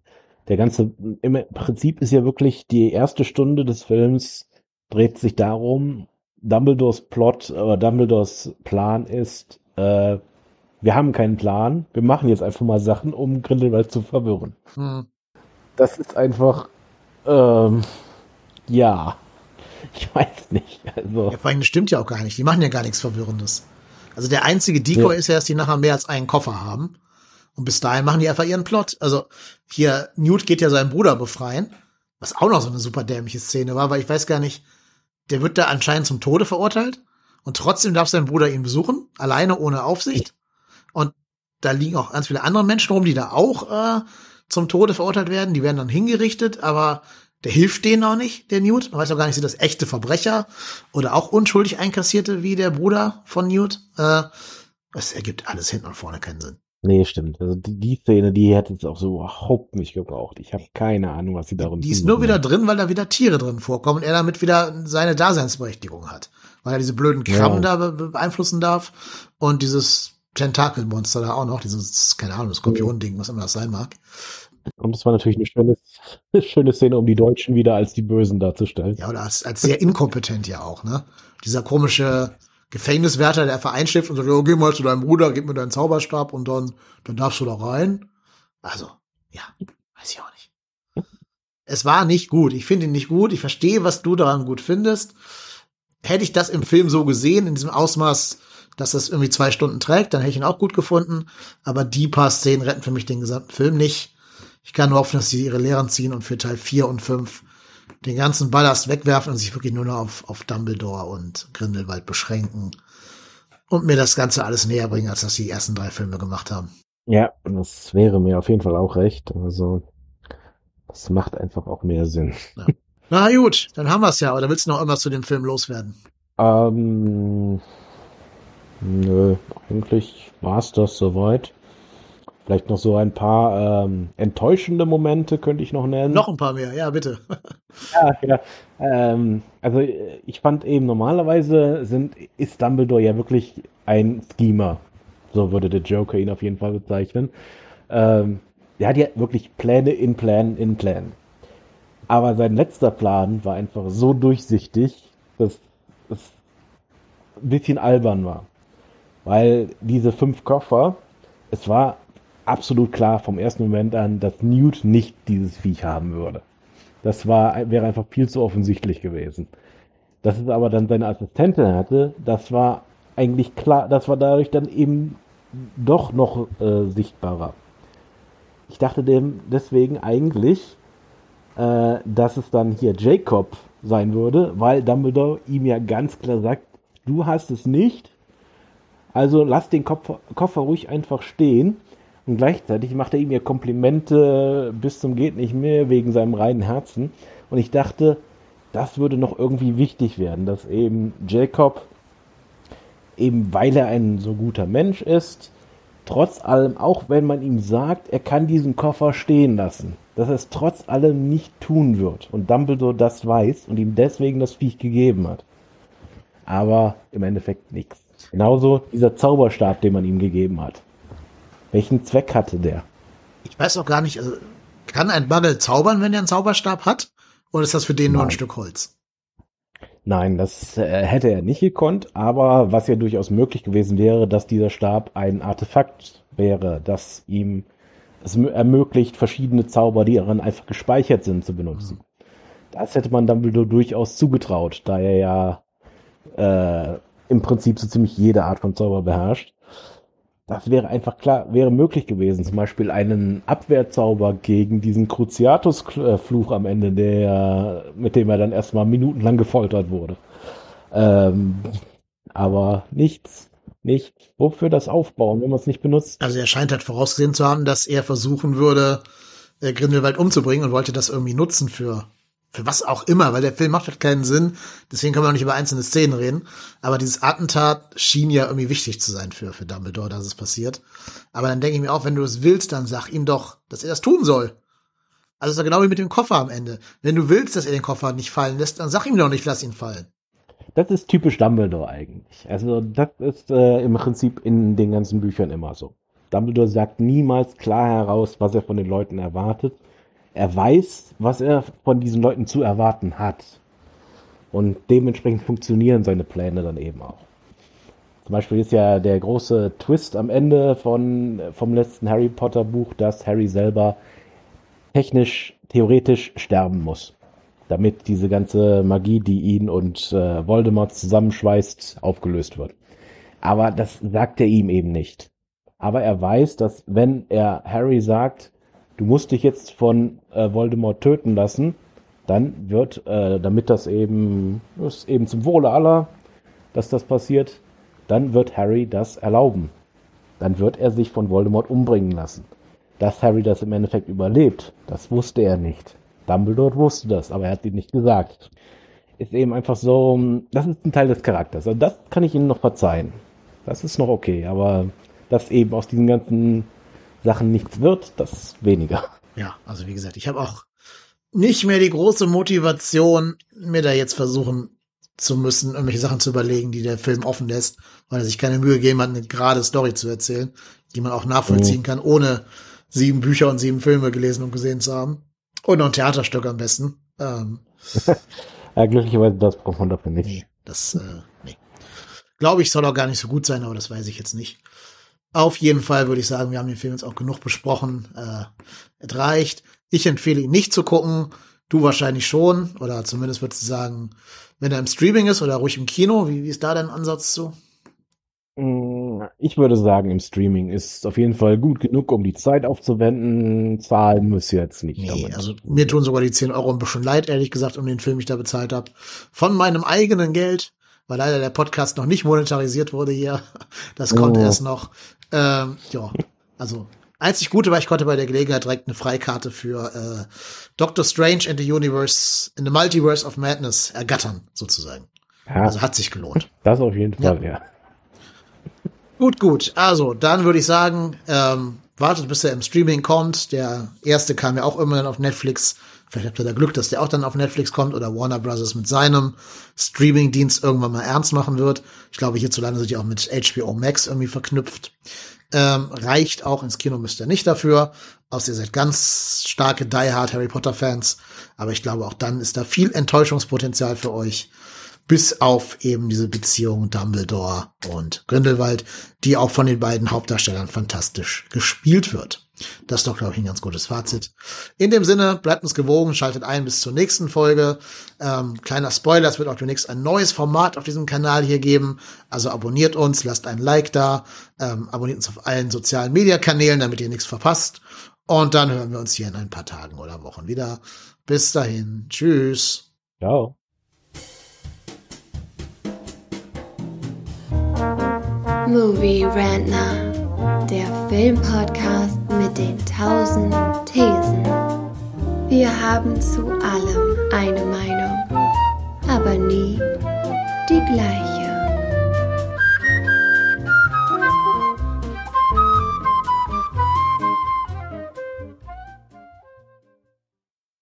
Der ganze, im Prinzip ist ja wirklich die erste Stunde des Films dreht sich darum, Dumbledores Plot oder Dumbledores Plan ist, äh, wir haben keinen Plan, wir machen jetzt einfach mal Sachen, um Grindelwald zu verwirren. Hm. Das ist einfach, ähm, ja, ich weiß nicht. Also. Ja, vor allem, das stimmt ja auch gar nicht. Die machen ja gar nichts Verwirrendes. Also der einzige Decoy ja. ist ja, dass die nachher mehr als einen Koffer haben. Und bis dahin machen die einfach ihren Plot. Also hier, Newt geht ja seinen Bruder befreien, was auch noch so eine super dämliche Szene war, weil ich weiß gar nicht, der wird da anscheinend zum Tode verurteilt und trotzdem darf sein Bruder ihn besuchen, alleine ohne Aufsicht. Und da liegen auch ganz viele andere Menschen rum, die da auch äh, zum Tode verurteilt werden. Die werden dann hingerichtet, aber der hilft denen auch nicht, der Newt. Man weiß auch gar nicht, sind das echte Verbrecher oder auch unschuldig einkassierte wie der Bruder von Newt. Äh, das ergibt alles hinten und vorne keinen Sinn. Nee, stimmt. Also die, die Szene, die hätte es auch so überhaupt nicht gebraucht. Ich habe keine Ahnung, was sie darum Die ist nur wieder drin, weil da wieder Tiere drin vorkommen und er damit wieder seine Daseinsberechtigung hat. Weil er diese blöden Krabben ja. da beeinflussen darf und dieses Tentakelmonster da auch noch, dieses, keine Ahnung, Skorpion-Ding, was immer das sein mag. Und es war natürlich eine schöne, eine schöne Szene, um die Deutschen wieder als die Bösen darzustellen. Ja, oder als, als sehr inkompetent ja auch, ne? Dieser komische Gefängniswärter, der vereinschifft und sagt, ja, geh mal zu deinem Bruder, gib mir deinen Zauberstab und dann, dann darfst du da rein. Also, ja, weiß ich auch nicht. Es war nicht gut. Ich finde ihn nicht gut. Ich verstehe, was du daran gut findest. Hätte ich das im Film so gesehen, in diesem Ausmaß, dass das irgendwie zwei Stunden trägt, dann hätte ich ihn auch gut gefunden. Aber die paar Szenen retten für mich den gesamten Film nicht. Ich kann nur hoffen, dass sie ihre Lehren ziehen und für Teil 4 und 5 den ganzen Ballast wegwerfen und sich wirklich nur noch auf, auf Dumbledore und Grindelwald beschränken und mir das Ganze alles näher bringen, als das die ersten drei Filme gemacht haben. Ja, das wäre mir auf jeden Fall auch recht. Also, das macht einfach auch mehr Sinn. Ja. Na gut, dann haben wir es ja. Oder willst du noch irgendwas zu dem Film loswerden? Ähm, nö, eigentlich war es das soweit. Vielleicht noch so ein paar ähm, enttäuschende Momente könnte ich noch nennen. Noch ein paar mehr, ja, bitte. ja, ja. Ähm, also ich fand eben normalerweise sind, ist Dumbledore ja wirklich ein Schemer. So würde der Joker ihn auf jeden Fall bezeichnen. Ähm, der hat ja wirklich Pläne in Plänen in Plänen. Aber sein letzter Plan war einfach so durchsichtig, dass es ein bisschen albern war. Weil diese fünf Koffer, es war absolut klar vom ersten Moment an, dass Newt nicht dieses Viech haben würde. Das war, wäre einfach viel zu offensichtlich gewesen. Dass es aber dann seine Assistentin hatte, das war eigentlich klar, das war dadurch dann eben doch noch äh, sichtbarer. Ich dachte dem deswegen eigentlich, äh, dass es dann hier Jacob sein würde, weil Dumbledore ihm ja ganz klar sagt, du hast es nicht, also lass den Koffer, Koffer ruhig einfach stehen. Und gleichzeitig macht er ihm ja Komplimente bis zum geht nicht mehr wegen seinem reinen Herzen. Und ich dachte, das würde noch irgendwie wichtig werden, dass eben Jacob, eben weil er ein so guter Mensch ist, trotz allem, auch wenn man ihm sagt, er kann diesen Koffer stehen lassen, dass er es trotz allem nicht tun wird und Dumbledore das weiß und ihm deswegen das Viech gegeben hat. Aber im Endeffekt nichts. Genauso dieser Zauberstab, den man ihm gegeben hat. Welchen Zweck hatte der? Ich weiß auch gar nicht, also, kann ein Bagel zaubern, wenn er einen Zauberstab hat? Oder ist das für den Nein. nur ein Stück Holz? Nein, das äh, hätte er nicht gekonnt, aber was ja durchaus möglich gewesen wäre, dass dieser Stab ein Artefakt wäre, das ihm es ermöglicht, verschiedene Zauber, die daran einfach gespeichert sind, zu benutzen. Mhm. Das hätte man Dumbledore durchaus zugetraut, da er ja äh, im Prinzip so ziemlich jede Art von Zauber beherrscht. Das wäre einfach klar, wäre möglich gewesen. Zum Beispiel einen Abwehrzauber gegen diesen Cruciatus-Fluch am Ende, der, mit dem er dann erstmal minutenlang gefoltert wurde. Ähm, aber nichts, nicht. Wofür das aufbauen, wenn man es nicht benutzt? Also er scheint halt vorausgesehen zu haben, dass er versuchen würde, äh, Grindelwald umzubringen und wollte das irgendwie nutzen für für was auch immer, weil der Film macht halt keinen Sinn. Deswegen können wir auch nicht über einzelne Szenen reden. Aber dieses Attentat schien ja irgendwie wichtig zu sein für, für Dumbledore, dass es passiert. Aber dann denke ich mir auch, wenn du es willst, dann sag ihm doch, dass er das tun soll. Also ist ja genau wie mit dem Koffer am Ende. Wenn du willst, dass er den Koffer nicht fallen lässt, dann sag ihm doch nicht, lass ihn fallen. Das ist typisch Dumbledore eigentlich. Also das ist äh, im Prinzip in den ganzen Büchern immer so. Dumbledore sagt niemals klar heraus, was er von den Leuten erwartet er weiß, was er von diesen Leuten zu erwarten hat. Und dementsprechend funktionieren seine Pläne dann eben auch. Zum Beispiel ist ja der große Twist am Ende von, vom letzten Harry Potter Buch, dass Harry selber technisch, theoretisch sterben muss. Damit diese ganze Magie, die ihn und äh, Voldemort zusammenschweißt, aufgelöst wird. Aber das sagt er ihm eben nicht. Aber er weiß, dass wenn er Harry sagt, du musst dich jetzt von äh, Voldemort töten lassen, dann wird, äh, damit das eben, ist eben zum Wohle aller, dass das passiert, dann wird Harry das erlauben. Dann wird er sich von Voldemort umbringen lassen. Dass Harry das im Endeffekt überlebt, das wusste er nicht. Dumbledore wusste das, aber er hat ihm nicht gesagt. Ist eben einfach so, das ist ein Teil des Charakters. Also das kann ich Ihnen noch verzeihen. Das ist noch okay, aber dass eben aus diesen ganzen Sachen nichts wird, das weniger. Ja, also wie gesagt, ich habe auch nicht mehr die große Motivation, mir da jetzt versuchen zu müssen, irgendwelche Sachen zu überlegen, die der Film offen lässt, weil er sich keine Mühe gegeben hat, eine gerade Story zu erzählen, die man auch nachvollziehen mhm. kann, ohne sieben Bücher und sieben Filme gelesen und gesehen zu haben. Und noch ein Theaterstück am besten. Ähm, ja, glücklicherweise das braucht man dafür nicht. Nee, das, äh, nee. Glaube ich, soll auch gar nicht so gut sein, aber das weiß ich jetzt nicht. Auf jeden Fall würde ich sagen, wir haben den Film jetzt auch genug besprochen. Äh, es reicht. Ich empfehle ihn nicht zu gucken. Du wahrscheinlich schon. Oder zumindest würdest du sagen, wenn er im Streaming ist oder ruhig im Kino. Wie, wie ist da dein Ansatz zu? Mm, ich würde sagen, im Streaming ist auf jeden Fall gut genug, um die Zeit aufzuwenden. Zahlen muss jetzt nicht. Nee, damit. also mir tun sogar die 10 Euro ein bisschen leid, ehrlich gesagt, um den Film, den ich da bezahlt habe. Von meinem eigenen Geld, weil leider der Podcast noch nicht monetarisiert wurde hier. Das kommt Oh. erst noch. Ähm, ja, also einzig Gute war, ich konnte bei der Gelegenheit direkt eine Freikarte für äh, Doctor Strange in the Universe, in the Multiverse of Madness ergattern, sozusagen. ja, Also hat sich gelohnt. das auf jeden Fall, ja. Gut, gut. Also, dann würde ich sagen, ähm, wartet, bis er im Streaming kommt. Der erste kam ja auch immerhin auf Netflix. Vielleicht habt ihr da Glück, dass der auch dann auf Netflix kommt oder Warner Brothers mit seinem Streaming-Dienst irgendwann mal ernst machen wird. Ich glaube, hierzulande sind die auch mit HBO Max irgendwie verknüpft. Ähm, reicht auch ins Kino müsst ihr nicht dafür. Außer ihr seid ganz starke Die Hard Harry Potter Fans. Aber ich glaube, auch dann ist da viel Enttäuschungspotenzial für euch bis auf eben diese Beziehung Dumbledore und Grindelwald, die auch von den beiden Hauptdarstellern fantastisch gespielt wird. Das ist doch, glaube ich, ein ganz gutes Fazit. In dem Sinne, bleibt uns gewogen, schaltet ein bis zur nächsten Folge. Ähm, kleiner Spoiler, es wird auch demnächst ein neues Format auf diesem Kanal hier geben. Also abonniert uns, lasst ein Like da, ähm, abonniert uns auf allen sozialen Mediakanälen, damit ihr nichts verpasst. Und dann hören wir uns hier in ein paar Tagen oder Wochen wieder. Bis dahin, tschüss. Ciao. Movie Rantner, der Filmpodcast mit den tausend Thesen. Wir haben zu allem eine Meinung, aber nie die gleiche.